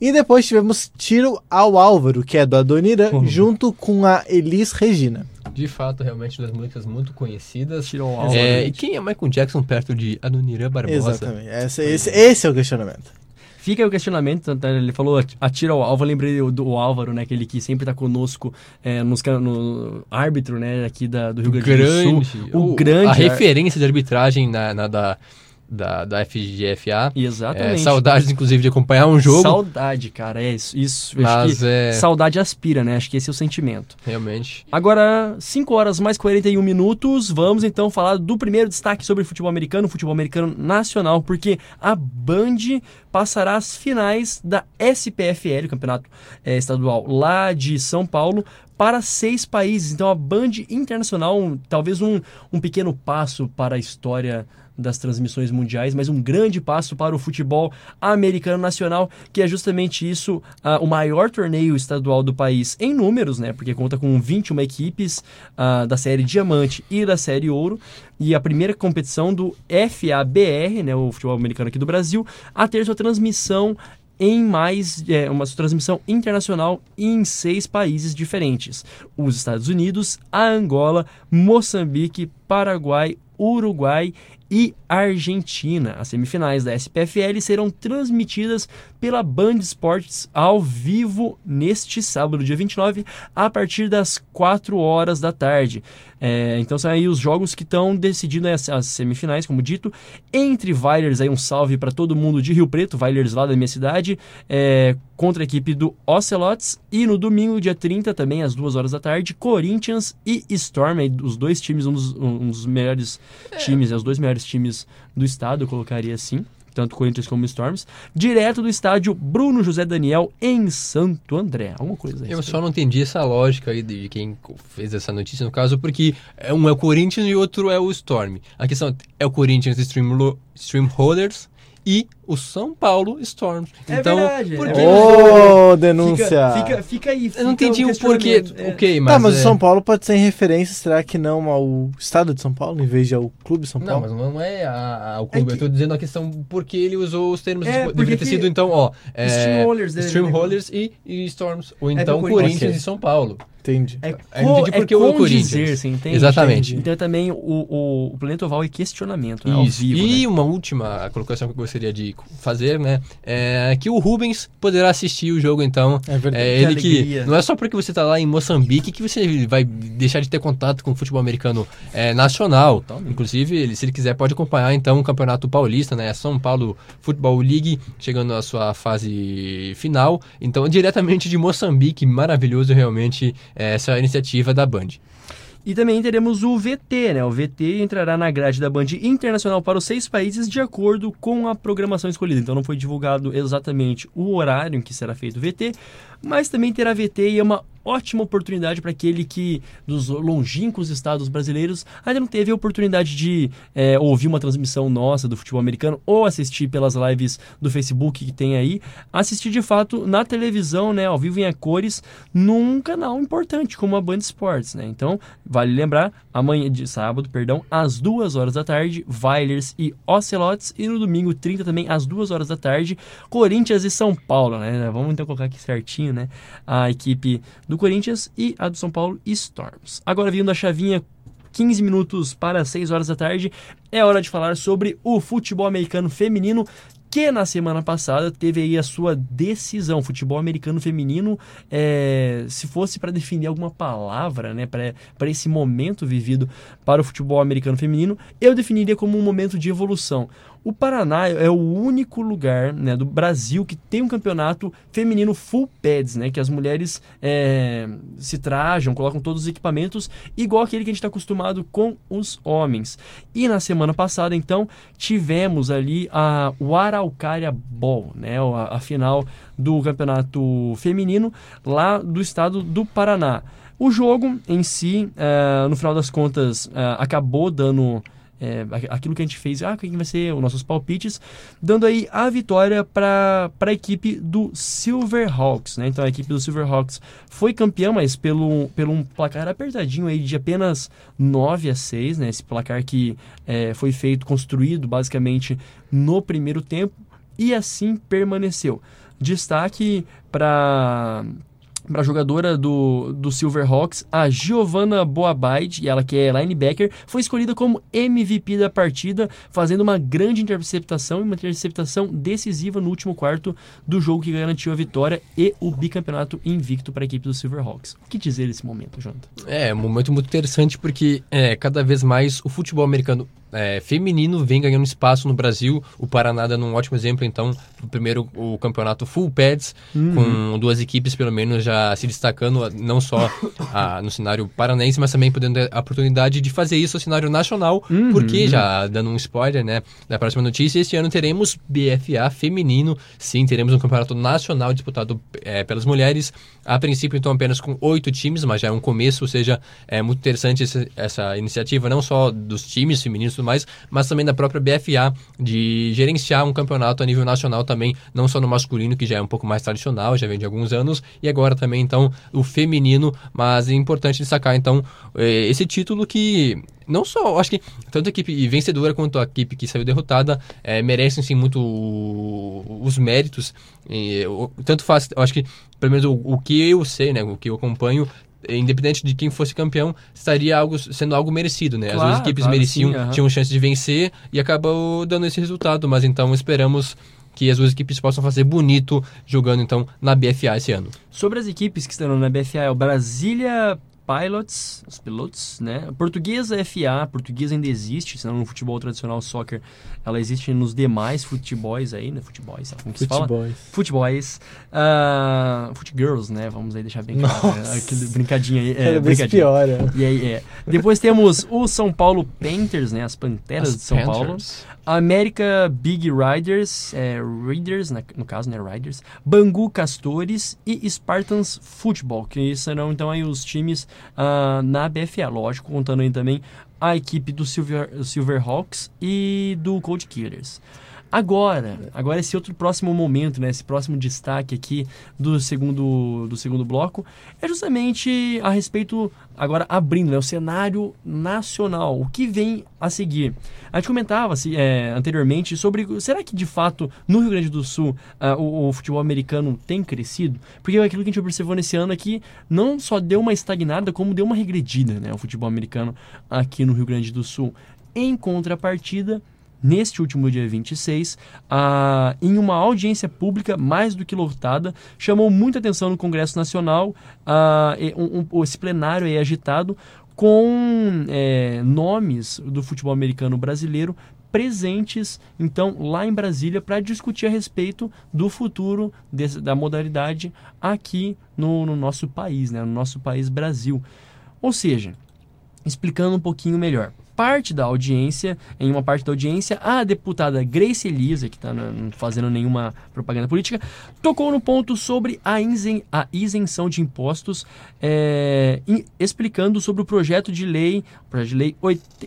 E depois tivemos Tiro ao Álvaro, que é do Adoniran, Uhum. junto com a Elis Regina. De fato, realmente, das músicas muito conhecidas. Tirou o Álvaro. É, e quem é Michael Jackson perto de Adoniran Barbosa? Exatamente. Esse, esse, esse é o questionamento. Fica aí o questionamento, é, ele falou atira ao alvo, eu lembrei do, Álvaro, né, aquele que sempre tá conosco é, nos, no árbitro, né, aqui da, do Rio Grande do Sul. O, grande... A referência de arbitragem na, na da, da, da FGFA. É, Exatamente. saudades, inclusive, de acompanhar um jogo. Saudade, cara, é isso. isso Mas é. Saudade aspira, né, acho que esse é o sentimento. Realmente. Agora, 5 horas mais 41 minutos, vamos então falar do primeiro destaque sobre futebol americano, futebol americano nacional, porque a Band passará as finais da SPFL, o campeonato eh, estadual lá de São Paulo, para seis países. Então a Band Internacional, um- talvez um, um pequeno passo para a história das transmissões mundiais, mas um grande passo para o futebol americano nacional, que é justamente isso, ah, o maior torneio estadual do país em números, né? Porque conta com 21 equipes ah, da série Diamante e da série Ouro, e a primeira competição do FABR, né, o futebol americano aqui do Brasil, a ter sua transmissão em mais é, uma transmissão internacional em seis países diferentes: os Estados Unidos, a Angola, Moçambique, Paraguai, Uruguai e Argentina. As semifinais da SPFL serão transmitidas pela Band Esportes ao vivo neste sábado, dia 29, a partir das 4 horas da tarde. É, então são aí os jogos que estão decidindo as, as semifinais, como dito, entre Vailers, aí um salve para todo mundo de Rio Preto, Vailers lá da minha cidade, é, contra a equipe do Ocelots, e no domingo, dia 30, também às 2 horas da tarde, Corinthians e Storm, aí, os dois times, um dos, um dos melhores times, é, os dois melhores times do estado, eu colocaria assim. Tanto Corinthians como Storms, direto do estádio Bruno José Daniel em Santo André. Alguma coisa Eu só não entendi essa lógica aí de quem fez essa notícia, no caso, porque é um é o Corinthians e outro é o Storm. A questão é o Corinthians Stream, Stream Holders e o São Paulo Storm. É então, verdade, por é que verdade. Ô, denúncia! Fica, fica, fica aí. Eu não fica entendi o porquê. É. Ok, mas. tá, mas é... o São Paulo pode ser em referência, será que não ao estado de São Paulo, em vez de ao clube de São Não, Paulo? mas não é a, a- o clube. que- Eu tô dizendo a questão porque ele usou os termos. É, tipo, porque deveria ter sido, então, ó. É, Streamholders, né? Streamholders e, e Storms. Ou então pro Corinthians. E São Paulo. Entendi. É, co- porque é o condizer, Corinthians. você entende? Exatamente. Então também o, o, o Planeta Oval é questionamento, né? Ao Isso. vivo, e né? uma última colocação que eu gostaria de fazer, né? É que o Rubens poderá assistir o jogo, então. É verdade. É Que ele que. alegria. Não é só porque você tá lá em Moçambique que você vai deixar de ter contato com o futebol americano é, nacional. Totalmente. Inclusive, ele, se ele quiser, pode acompanhar então o Campeonato Paulista, né? São Paulo Futebol League, chegando à sua fase final. Então, diretamente de Moçambique, maravilhoso realmente é, essa iniciativa da Band. E também teremos o VT, né? O VT entrará na grade da Band Internacional para os seis países de acordo com a programação escolhida. Então não foi divulgado exatamente o horário em que será feito o VT, mas também terá VT e é uma ótima oportunidade para aquele que, dos longínquos estados brasileiros, ainda não teve a oportunidade de é, ouvir uma transmissão nossa do futebol americano ou assistir pelas lives do Facebook que tem aí, assistir de fato na televisão, né, ao vivo em a cores, num canal importante como a Band Sports, né? Então, vale lembrar, amanhã de sábado, perdão, às duas horas da tarde, Vailers e Ocelotes, e no domingo 30 também, às duas horas da tarde, Corinthians e São Paulo, né? Vamos então colocar aqui certinho, né? A equipe do Corinthians e a do São Paulo Storms. Agora vindo a chavinha 15 minutos para 6 horas da tarde, é hora de falar sobre o futebol americano feminino que na semana passada teve aí a sua decisão. Futebol americano feminino, é, se fosse para definir alguma palavra né, para esse momento vivido para o futebol americano feminino, eu definiria como um momento de evolução. O Paraná é o único lugar né, do Brasil que tem um campeonato feminino full pads, né? Que as mulheres é, se trajam, colocam todos os equipamentos, igual aquele que a gente está acostumado com os homens. E na semana passada, então, tivemos ali a, o Araucária Ball, né? A, a final do campeonato feminino lá do estado do Paraná. O jogo em si, é, no final das contas, é, acabou dando é, aquilo que a gente fez, ah, quem vai ser os nossos palpites, dando aí a vitória para a equipe do Silverhawks, né? Então a equipe do Silverhawks foi campeã, mas pelo, pelo um placar apertadinho aí de apenas 9 a 6, né? Esse placar que é, foi feito, construído basicamente no primeiro tempo e assim permaneceu. Destaque para para a jogadora do, do Silverhawks, a Giovanna Boabide, e ela que é linebacker, foi escolhida como MVP da partida, fazendo uma grande interceptação e uma interceptação decisiva no último quarto do jogo que garantiu a vitória e o bicampeonato invicto para a equipe do Silverhawks. O que dizer desse momento, Jonathan? É, um momento muito interessante porque é, cada vez mais o futebol americano é, feminino vem ganhando espaço no Brasil. O Paraná dando um ótimo exemplo, então, primeiro o campeonato full pads, Uhum. com duas equipes pelo menos já se destacando, não só ah, no cenário paranaense, mas também podendo ter a oportunidade de fazer isso no cenário nacional, Uhum. porque já dando um spoiler, né, da próxima notícia, este ano teremos BFA feminino, sim, teremos um campeonato nacional disputado é, pelas mulheres, a princípio então apenas com oito times, mas já é um começo, ou seja, é muito interessante essa, essa iniciativa, não só dos times femininos tudo mais, mas também da própria BFA, de gerenciar um campeonato a nível nacional também, não só no masculino, que já é um pouco mais tradicional, já vem de alguns anos, e agora também então o feminino, mas é importante destacar então eh, esse título que não só, acho que tanto a equipe vencedora quanto a equipe que saiu derrotada eh, merecem sim muito os méritos. E, tanto faz, acho que pelo menos o, o que eu sei, né, o que eu acompanho, independente de quem fosse campeão, estaria algo, sendo algo merecido, né? As Claro, duas equipes claro, mereciam, sim, aham. tinham chance de vencer e acabou dando esse resultado, mas então esperamos que as duas equipes possam fazer bonito jogando então na BFA esse ano. Sobre as equipes que estarão na BFA, é o Brasília Pilots, os pilotos, né? Portuguesa FA, portuguesa ainda existe, senão no futebol tradicional soccer, ela existe nos demais futebols aí, né? Futebols, como que se fala? Futebols. Futebols. Uh, Footgirls, né? Vamos aí deixar bem claro. né? Nossa. Aquele brincadinha aí. É, vez brincadinha. pior. é. E aí, é. Depois temos o São Paulo Panthers, né? As Panteras de São Paulo. América Big Riders, é, na- no caso, né, Riders, Bangu Castores e Spartans Football, que serão então aí os times ah, na BFA, lógico, contando aí também a equipe do Silver, Silverhawks e do Cold Killers. Agora, agora esse outro próximo momento, né, esse próximo destaque aqui do segundo, do segundo bloco é justamente a respeito, agora abrindo, né, o cenário nacional, o que vem a seguir. A gente comentava assim, é, anteriormente sobre, será que de fato no Rio Grande do Sul ah, o, o futebol americano tem crescido? Porque aquilo que a gente observou nesse ano aqui não só deu uma estagnada, como deu uma regredida, né, o futebol americano aqui no Rio Grande do Sul. Em contrapartida, neste último dia 26, ah, em uma audiência pública mais do que lotada, chamou muita atenção no Congresso Nacional, e um- um- esse plenário aí agitado com é, nomes do futebol americano brasileiro presentes, então, lá em Brasília para discutir a respeito do futuro da modalidade aqui no, no nosso país, né, no nosso país Brasil. Ou seja, explicando um pouquinho melhor. Parte da audiência, em uma parte da audiência, a deputada Grace Elisa, que está não fazendo nenhuma propaganda política, tocou no ponto sobre a, isen- a isenção de impostos, é, em- explicando sobre o projeto de lei, projeto de lei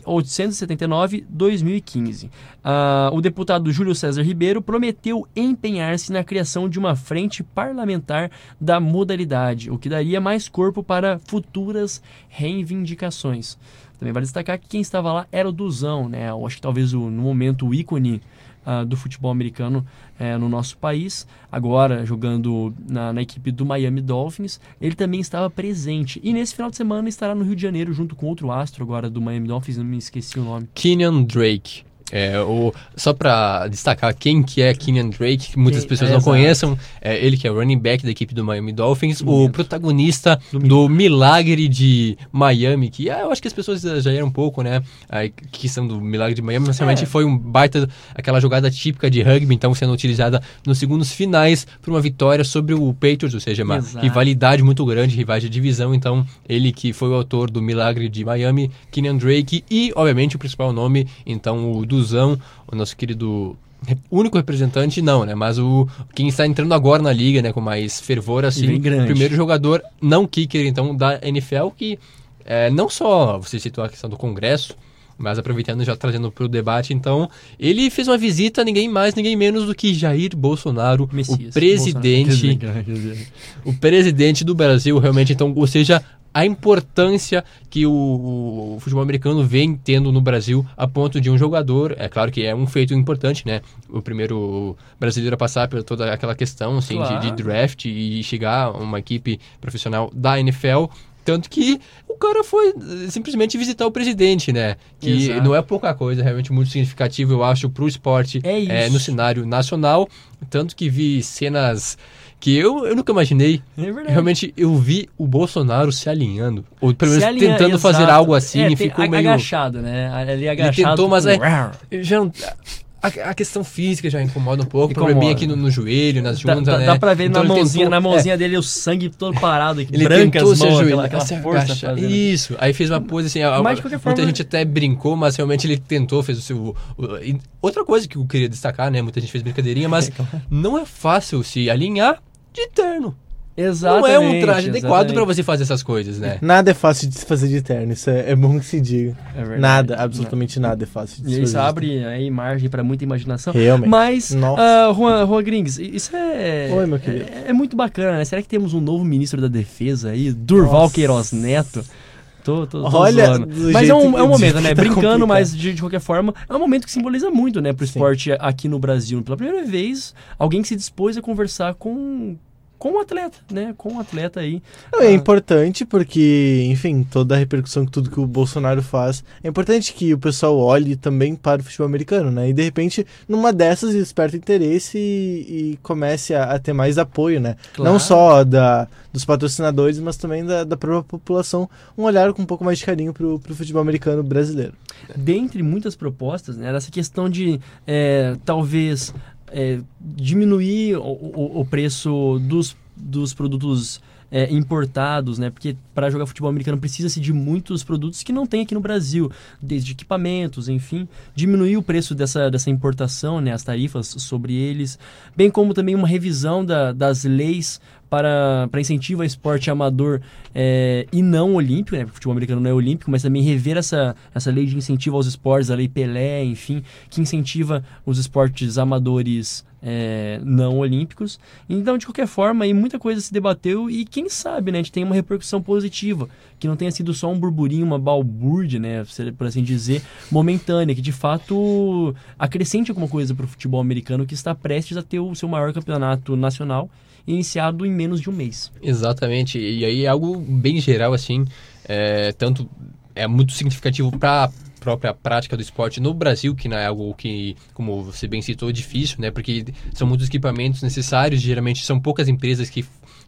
879-2015. Ah, o deputado Júlio César Ribeiro prometeu empenhar-se na criação de uma frente parlamentar da modalidade, o que daria mais corpo para futuras reivindicações. Também vale destacar que quem estava lá era o Duzão, né? Eu acho que talvez o, no momento o ícone ah, do futebol americano eh, no nosso país, agora jogando na, na equipe do Miami Dolphins, ele também estava presente. E nesse final de semana estará no Rio de Janeiro junto com outro astro agora do Miami Dolphins, não me esqueci o nome. Kenyan Drake. É, o, só pra destacar quem que é Kenyan Drake, que muitas Quem- pessoas é, não exato. conheçam, é ele que é o running back da equipe do Miami Dolphins, o protagonista Do do, milagre de Miami, que ah, eu acho que as pessoas já eram um pouco, né, a questão do milagre de Miami, mas realmente É. foi um baita, aquela jogada típica de rugby, então sendo utilizada nos segundos finais para uma vitória sobre o Patriots, ou seja, uma Exato. rivalidade muito grande, rivais de divisão, então ele que foi o autor do milagre de Miami, Kenyan Drake, e obviamente o principal nome, então o Duzão, o nosso querido único representante não, né, mas o quem está entrando agora na liga, né, com mais fervor assim, primeiro jogador não kicker então da NFL que é, não só você citou a questão do Congresso, mas aproveitando e já trazendo para o debate, então, ele fez uma visita a ninguém mais, ninguém menos do que Jair Bolsonaro, Messias. o presidente, Bolsonaro. [LAUGHS] o presidente do Brasil, realmente, então, ou seja, a importância que o, o futebol americano vem tendo no Brasil a ponto de um jogador, é claro que é um feito importante, né? O primeiro brasileiro a passar por toda aquela questão assim, de- de, Claro. draft e chegar a uma equipe profissional da NFL. Tanto que o cara foi eh, simplesmente visitar o presidente, né? Que Exato. não é pouca coisa, é realmente muito significativo, eu acho, pro esporte É isso. no cenário nacional. Tanto que vi cenas que eu, eu nunca imaginei. É verdade. Realmente, eu vi o Bolsonaro se alinhando. Ou pelo menos alinha- tentando fazer exato. algo assim É, e ficou meio. agachado, né? Ali agachado. tentou, mas é- Já não- a, a questão física já incomoda um pouco, Incomoda. probleminha aqui no, no joelho, nas juntas, dá, né? dá pra ver Então na ele mãozinha, tentou- na é, mãozinha dele o sangue todo parado aqui, ele branca tentou as mãos, ajoelhar, aquela, aquela se força fazendo. Isso. Aí fez uma pose assim. a- Mas, de qualquer muita forma- gente até brincou, mas realmente ele tentou, fez o seu. o- outra coisa que eu queria destacar, né? Muita gente fez brincadeirinha, mas [LAUGHS] não é fácil se alinhar de terno. Exatamente. não é um traje adequado exatamente. pra você fazer essas coisas, né? Nada é fácil de se fazer de terno, isso é, é bom que se diga. É verdade. Nada, absolutamente nada é fácil de E se isso fazer. de abre aí margem pra muita imaginação. Realmente. Mas, Nossa. ah, Juan, Juan Grings, isso é, Oi, meu querido. é. é muito bacana, né? Será que temos um novo ministro da Defesa aí, Durval Nossa. Queiroz Neto? Tô, tô, tô Olha, Mas é um, é um momento, né? [LAUGHS] tá Brincando, complicado. mas de, de qualquer forma, é um momento que simboliza muito, né, pro Sim. esporte aqui no Brasil. Pela primeira vez, alguém que se dispôs a conversar com, com um atleta, né? Com um atleta aí. É Ah. importante porque, enfim, toda a repercussão que tudo que o Bolsonaro faz. É importante que o pessoal olhe também para o futebol americano, né? E de repente, numa dessas, desperta interesse e, e comece a, a ter mais apoio, né? Claro. Não só da, dos patrocinadores, mas também da, da própria população. Um olhar com um pouco mais de carinho para o futebol americano brasileiro. dentre muitas propostas, né, dessa questão de é, talvez é, diminuir o, o- o preço dos, dos produtos é, importados, né? Porque para jogar futebol americano precisa-se de muitos produtos que não tem aqui no Brasil, desde equipamentos, enfim, diminuir o preço dessa, dessa importação, né? As tarifas sobre eles, bem como também uma revisão da- das leis para, para esporte amador é, e não olímpico, né? Porque o futebol americano não é olímpico, mas também rever essa, essa lei de incentivo aos esportes, a lei Pelé, enfim, que incentiva os esportes amadores é, não olímpicos. Então, de qualquer forma, aí muita coisa se debateu e quem sabe, né, a gente tem uma repercussão positiva, que não tenha sido só um burburinho, uma balbúrdia, né, por assim dizer, momentânea, que de fato acrescente alguma coisa para o futebol americano que está prestes a ter o seu maior campeonato nacional iniciado em menos de um mês. Exatamente, e aí é algo bem geral, assim, é, tanto é muito significativo para a própria prática do esporte no Brasil, que não é algo que, como você bem citou, é difícil, né? Porque são muitos equipamentos necessários, geralmente são poucas empresas que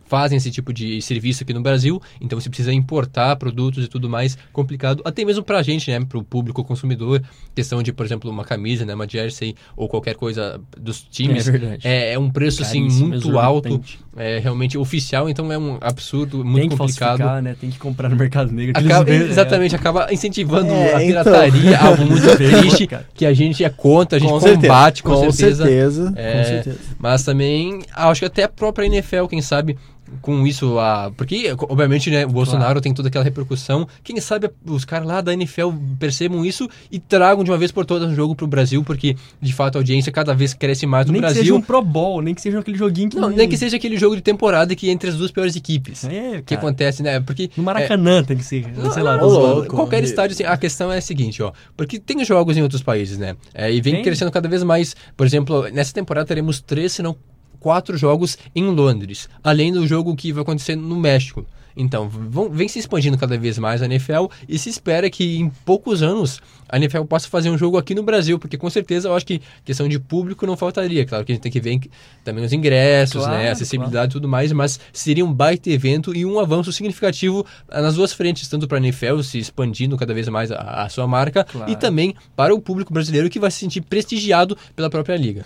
fazem esse tipo de serviço aqui no Brasil, então você precisa importar produtos e tudo mais complicado, até mesmo pra gente, né, pro público consumidor, questão de, por exemplo, uma camisa, né, uma jersey ou qualquer coisa dos times, É verdade. é, é um preço assim muito alto, é realmente oficial, então é um absurdo, Tem muito que complicado. né? Tem que comprar no mercado negro. Acaba- vendem, exatamente, acaba incentivando É, a então. pirataria, algo [LAUGHS] muito triste, que a gente é contra, a gente Com certeza. combate com, com certeza. certeza. É, Com certeza. Mas também, acho que até a própria NFL, quem sabe, com isso, a... porque, obviamente, né, o Bolsonaro tem toda aquela repercussão. Quem sabe os caras lá da NFL percebam isso e tragam de uma vez por todas um jogo pro Brasil, porque, de fato, a audiência cada vez cresce mais no Nem que seja Brasil. um Pro Bowl, nem que seja aquele joguinho que... Não, nem que seja aquele jogo de temporada que é entre as duas piores equipes. É, que acontece, né? Porque No Maracanã tem que ser, sei lá. não, louco. Qualquer estádio, assim, a questão é a seguinte, ó. Porque tem jogos em outros países, né? É, e vem Tem. crescendo cada vez mais. Por exemplo, nessa temporada teremos três, se não quatro jogos em Londres. Além do jogo que vai acontecer no México. Então, vão, vem se expandindo cada vez mais a NFL e se espera que em poucos anos a NFL possa fazer um jogo aqui no Brasil, porque com certeza eu acho que questão de público não faltaria. Claro que a gente tem que ver também os ingressos, Claro, né, acessibilidade e tudo mais, mas seria um baita evento e um avanço significativo ah, nas duas frentes, tanto para a NFL se expandindo cada vez mais a, a sua marca Claro. e também para o público brasileiro que vai se sentir prestigiado pela própria liga.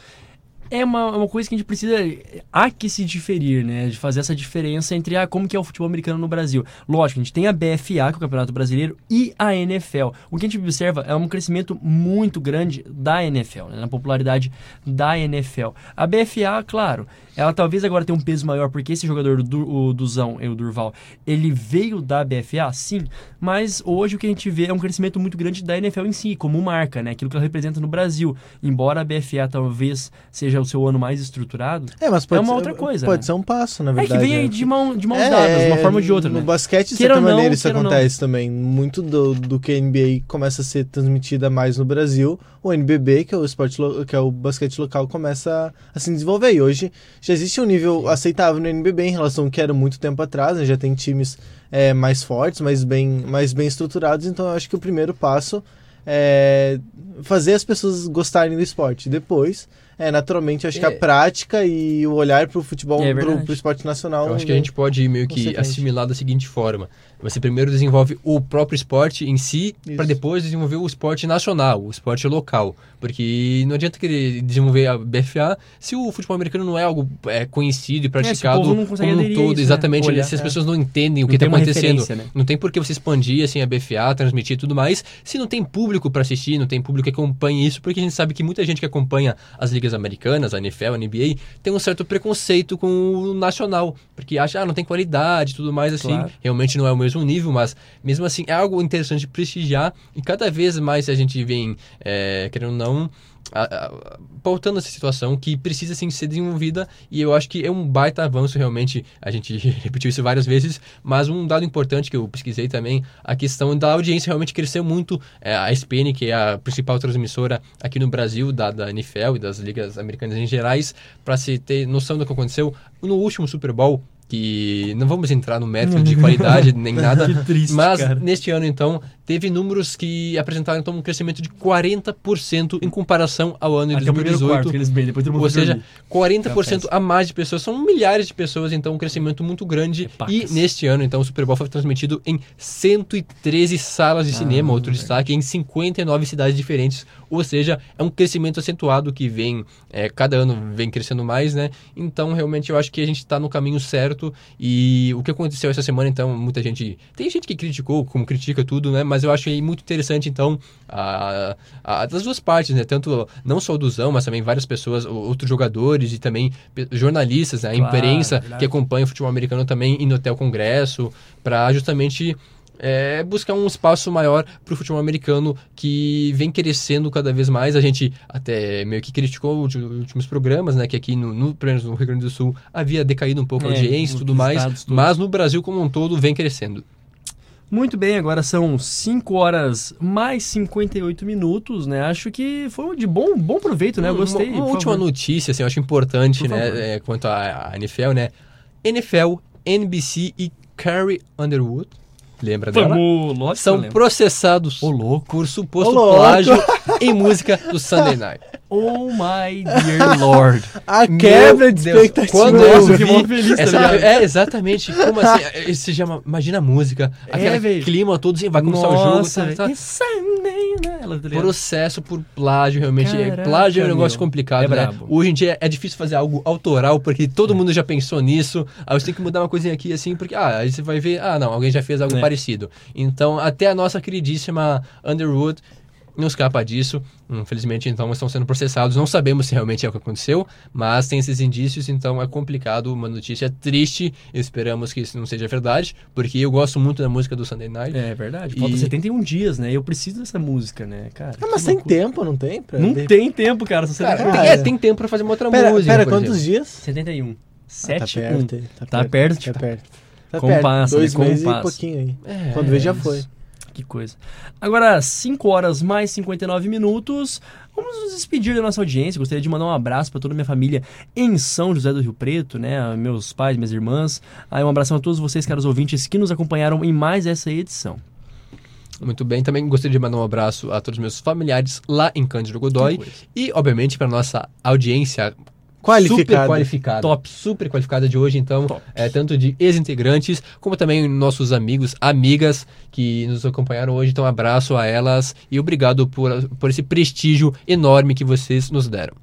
É uma, uma coisa que a gente precisa. Há que se diferir, né? De fazer essa diferença entre ah, como que é o futebol americano no Brasil. Lógico, a gente tem a BFA, que é o Campeonato Brasileiro, e a NFL. O que a gente observa é um crescimento muito grande da NFL, né? na popularidade da NFL. A BFA, claro, ela talvez agora tenha um peso maior, porque esse jogador, do, o Duzão, o Durval, ele veio da BFA, sim, mas hoje o que a gente vê é um crescimento muito grande da NFL em si, como marca, né? Aquilo que ela representa no Brasil. Embora a BFA talvez seja o seu ano mais estruturado, É, mas pode uma ser, outra coisa, Pode né? ser um passo, na é verdade. que vem aí né? de, mão, de mãos É, dadas, de uma forma ou de outra, no né? basquete, de Queira certa ou não, maneira, isso ou não. acontece também. Muito do, do que a NBA começa a ser transmitida mais no Brasil, o NBB, que é o esporte que é o basquete local, começa a, a se desenvolver. E hoje já existe um nível aceitável no NBB em relação ao que era muito tempo atrás, né? Já tem times é, mais fortes, mais bem, mais bem estruturados. Então eu acho que o primeiro passo é fazer as pessoas gostarem do esporte. Depois, é, naturalmente, eu acho que É. a prática e o olhar pro futebol, É verdade. pro esporte nacional. Eu acho que a gente pode meio que assimilar da seguinte forma: você primeiro desenvolve o próprio esporte em si, para depois desenvolver o esporte nacional, o esporte local. Porque não adianta querer desenvolver a BFA se o futebol americano não é algo é, conhecido e praticado povo não consegue como um todo. isso, né? Exatamente, se as é. pessoas não entendem o Não que está acontecendo. né? Não tem por que você expandir assim, a BFA, transmitir tudo mais, se não tem público para assistir, não tem público que acompanhe isso, porque a gente sabe que muita gente que acompanha as ligas americanas, a NFL, a NBA, tem um certo preconceito com o nacional, porque acha, ah, não tem qualidade tudo mais assim. Claro. Realmente não é o mesmo nível, mas mesmo assim é algo interessante de prestigiar e cada vez mais a gente vem, é, querendo ou não, a- pautando essa situação que precisa sim ser desenvolvida e eu acho que é um baita avanço realmente, a gente [LAUGHS] repetiu isso várias vezes, mas um dado importante que eu pesquisei também, a questão da audiência realmente cresceu muito, é, a SPN, que é a principal transmissora aqui no Brasil da, da NFL e das ligas americanas em gerais, para se ter noção do que aconteceu no último Super Bowl, que não vamos entrar no mérito de qualidade [LAUGHS] nem nada, triste, mas cara. neste ano então teve números que apresentaram então um crescimento de 40% em comparação ao ano de Até o primeiro 2018. quarto que eles bem, Ou seja, dormir. 40% Confesso. a mais de pessoas, são milhares de pessoas, então um crescimento muito grande. É e neste ano, então, o Super Bowl foi transmitido em 113 salas de cinema, Ah, outro destaque, em 59 cidades diferentes. Ou seja, é um crescimento acentuado que vem, é, cada ano vem crescendo mais, né? Então, realmente, eu acho que a gente está no caminho certo. E o que aconteceu essa semana, então, muita gente. Tem gente que criticou, como critica tudo, né? Mas eu achei muito interessante, então, a, a- das duas partes, né? Tanto não só o Duzão, mas também várias pessoas, outros jogadores e também jornalistas, né? a Claro, imprensa verdade. que acompanha o futebol americano também indo até o Congresso para justamente é, buscar um espaço maior para o futebol americano que vem crescendo cada vez mais. A gente até meio que criticou os últimos programas, né? Que aqui no, no, no Rio Grande do Sul havia decaído um pouco a É, audiência e tudo mais, estados mas no Brasil como um todo vem crescendo. Muito bem, agora são 5 horas mais 58 minutos, né? Acho que foi de bom, bom proveito, né? Eu gostei. Uma, uma última favor. notícia, assim, eu acho importante, Por né? é, quanto à NFL, né? NFL, NBC e Carrie Underwood Lembra dela? Vamos, lógico que eu São processados Ô, louco. por suposto Ô, louco. plágio em música do Sunday Night. [LAUGHS] Oh my dear lord. A quebra Meu de Deus, expectativa. Quando eu Nossa, vi, feliz, tá essa- ligado? é, exatamente. Como assim? É, Você já ima- imagina a música, aquele velho. clima todo, assim, vai começar o jogo. Nossa, Tá, tá. it's Sunday night. Ela, tá ligado? Processo por plágio, realmente. É, Caraca, plágio é um negócio meu. complicado, É né? brabo. Hoje em dia é difícil fazer algo autoral, porque todo mundo já pensou nisso. Aí você tem que mudar uma coisinha aqui, assim, porque, ah, aí você vai ver, ah, não, alguém já fez algo É. parecido. Então, até a nossa queridíssima Underwood não escapa disso. Infelizmente, então, estão sendo processados. Não sabemos se realmente é o que aconteceu, mas tem esses indícios, então é complicado. Uma notícia triste. Esperamos que isso não seja verdade, porque eu gosto muito da música do Sunday Night. É verdade. Falta E- 71 dias, né? Eu preciso dessa música, né, cara? Ah, mas tem loucura. tempo, não tem? Pra Não tem tempo, cara. Cara, não- tem, é, tem tempo pra fazer uma outra Pera, música. pera quantos exemplo. dias? 71. Ah, 7 tá perto, hein? Tá perto, tipo, Tá perto. Tá Compassa, perto. Dois né? meses Compassa. e pouquinho aí. É, Quando vê, já isso. Que coisa. Agora, 5 horas mais 59 minutos. Vamos nos despedir da nossa audiência. Gostaria de mandar um abraço para toda a minha família em São José do Rio Preto, né? Meus pais, minhas irmãs. Aí um abração a todos vocês, caros ouvintes, que nos acompanharam em mais essa edição. Muito bem, também gostaria de mandar um abraço a todos os meus familiares lá em Cândido coisa. e, obviamente, para nossa audiência Qualificada. super qualificada, Top. super qualificada de hoje, então, Top. é, tanto de ex-integrantes como também nossos amigos, amigas que nos acompanharam hoje, então abraço a elas e obrigado por, por esse prestígio enorme que vocês nos deram.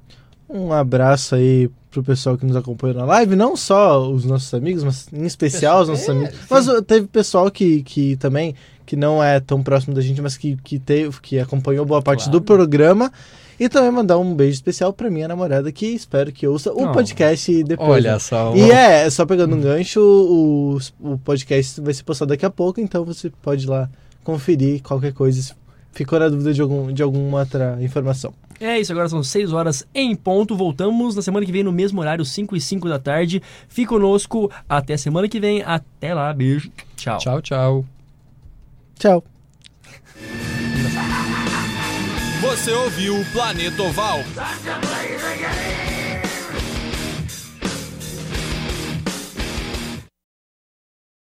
Um abraço aí pro pessoal que nos acompanhou na live, não só os nossos amigos, mas em especial os nossos É, amigos. sim. Mas uh, teve pessoal que, que também, que não é tão próximo da gente, mas que, que, teve, que acompanhou boa parte Claro. do programa. E também mandar um beijo especial pra minha namorada, que espero que ouça o Oh. podcast depois. Olha né? só. E é, só pegando um gancho, o, o podcast vai ser postado daqui a pouco, então você pode ir lá conferir qualquer coisa. se Ficou na dúvida de, algum, de alguma outra informação. É isso, agora são 6 horas em ponto. Voltamos na semana que vem no mesmo horário, 5 e 5 da tarde. Fique conosco até semana que vem. Até lá, beijo. Tchau. Tchau, tchau. Tchau. Você ouviu o Planeta Oval.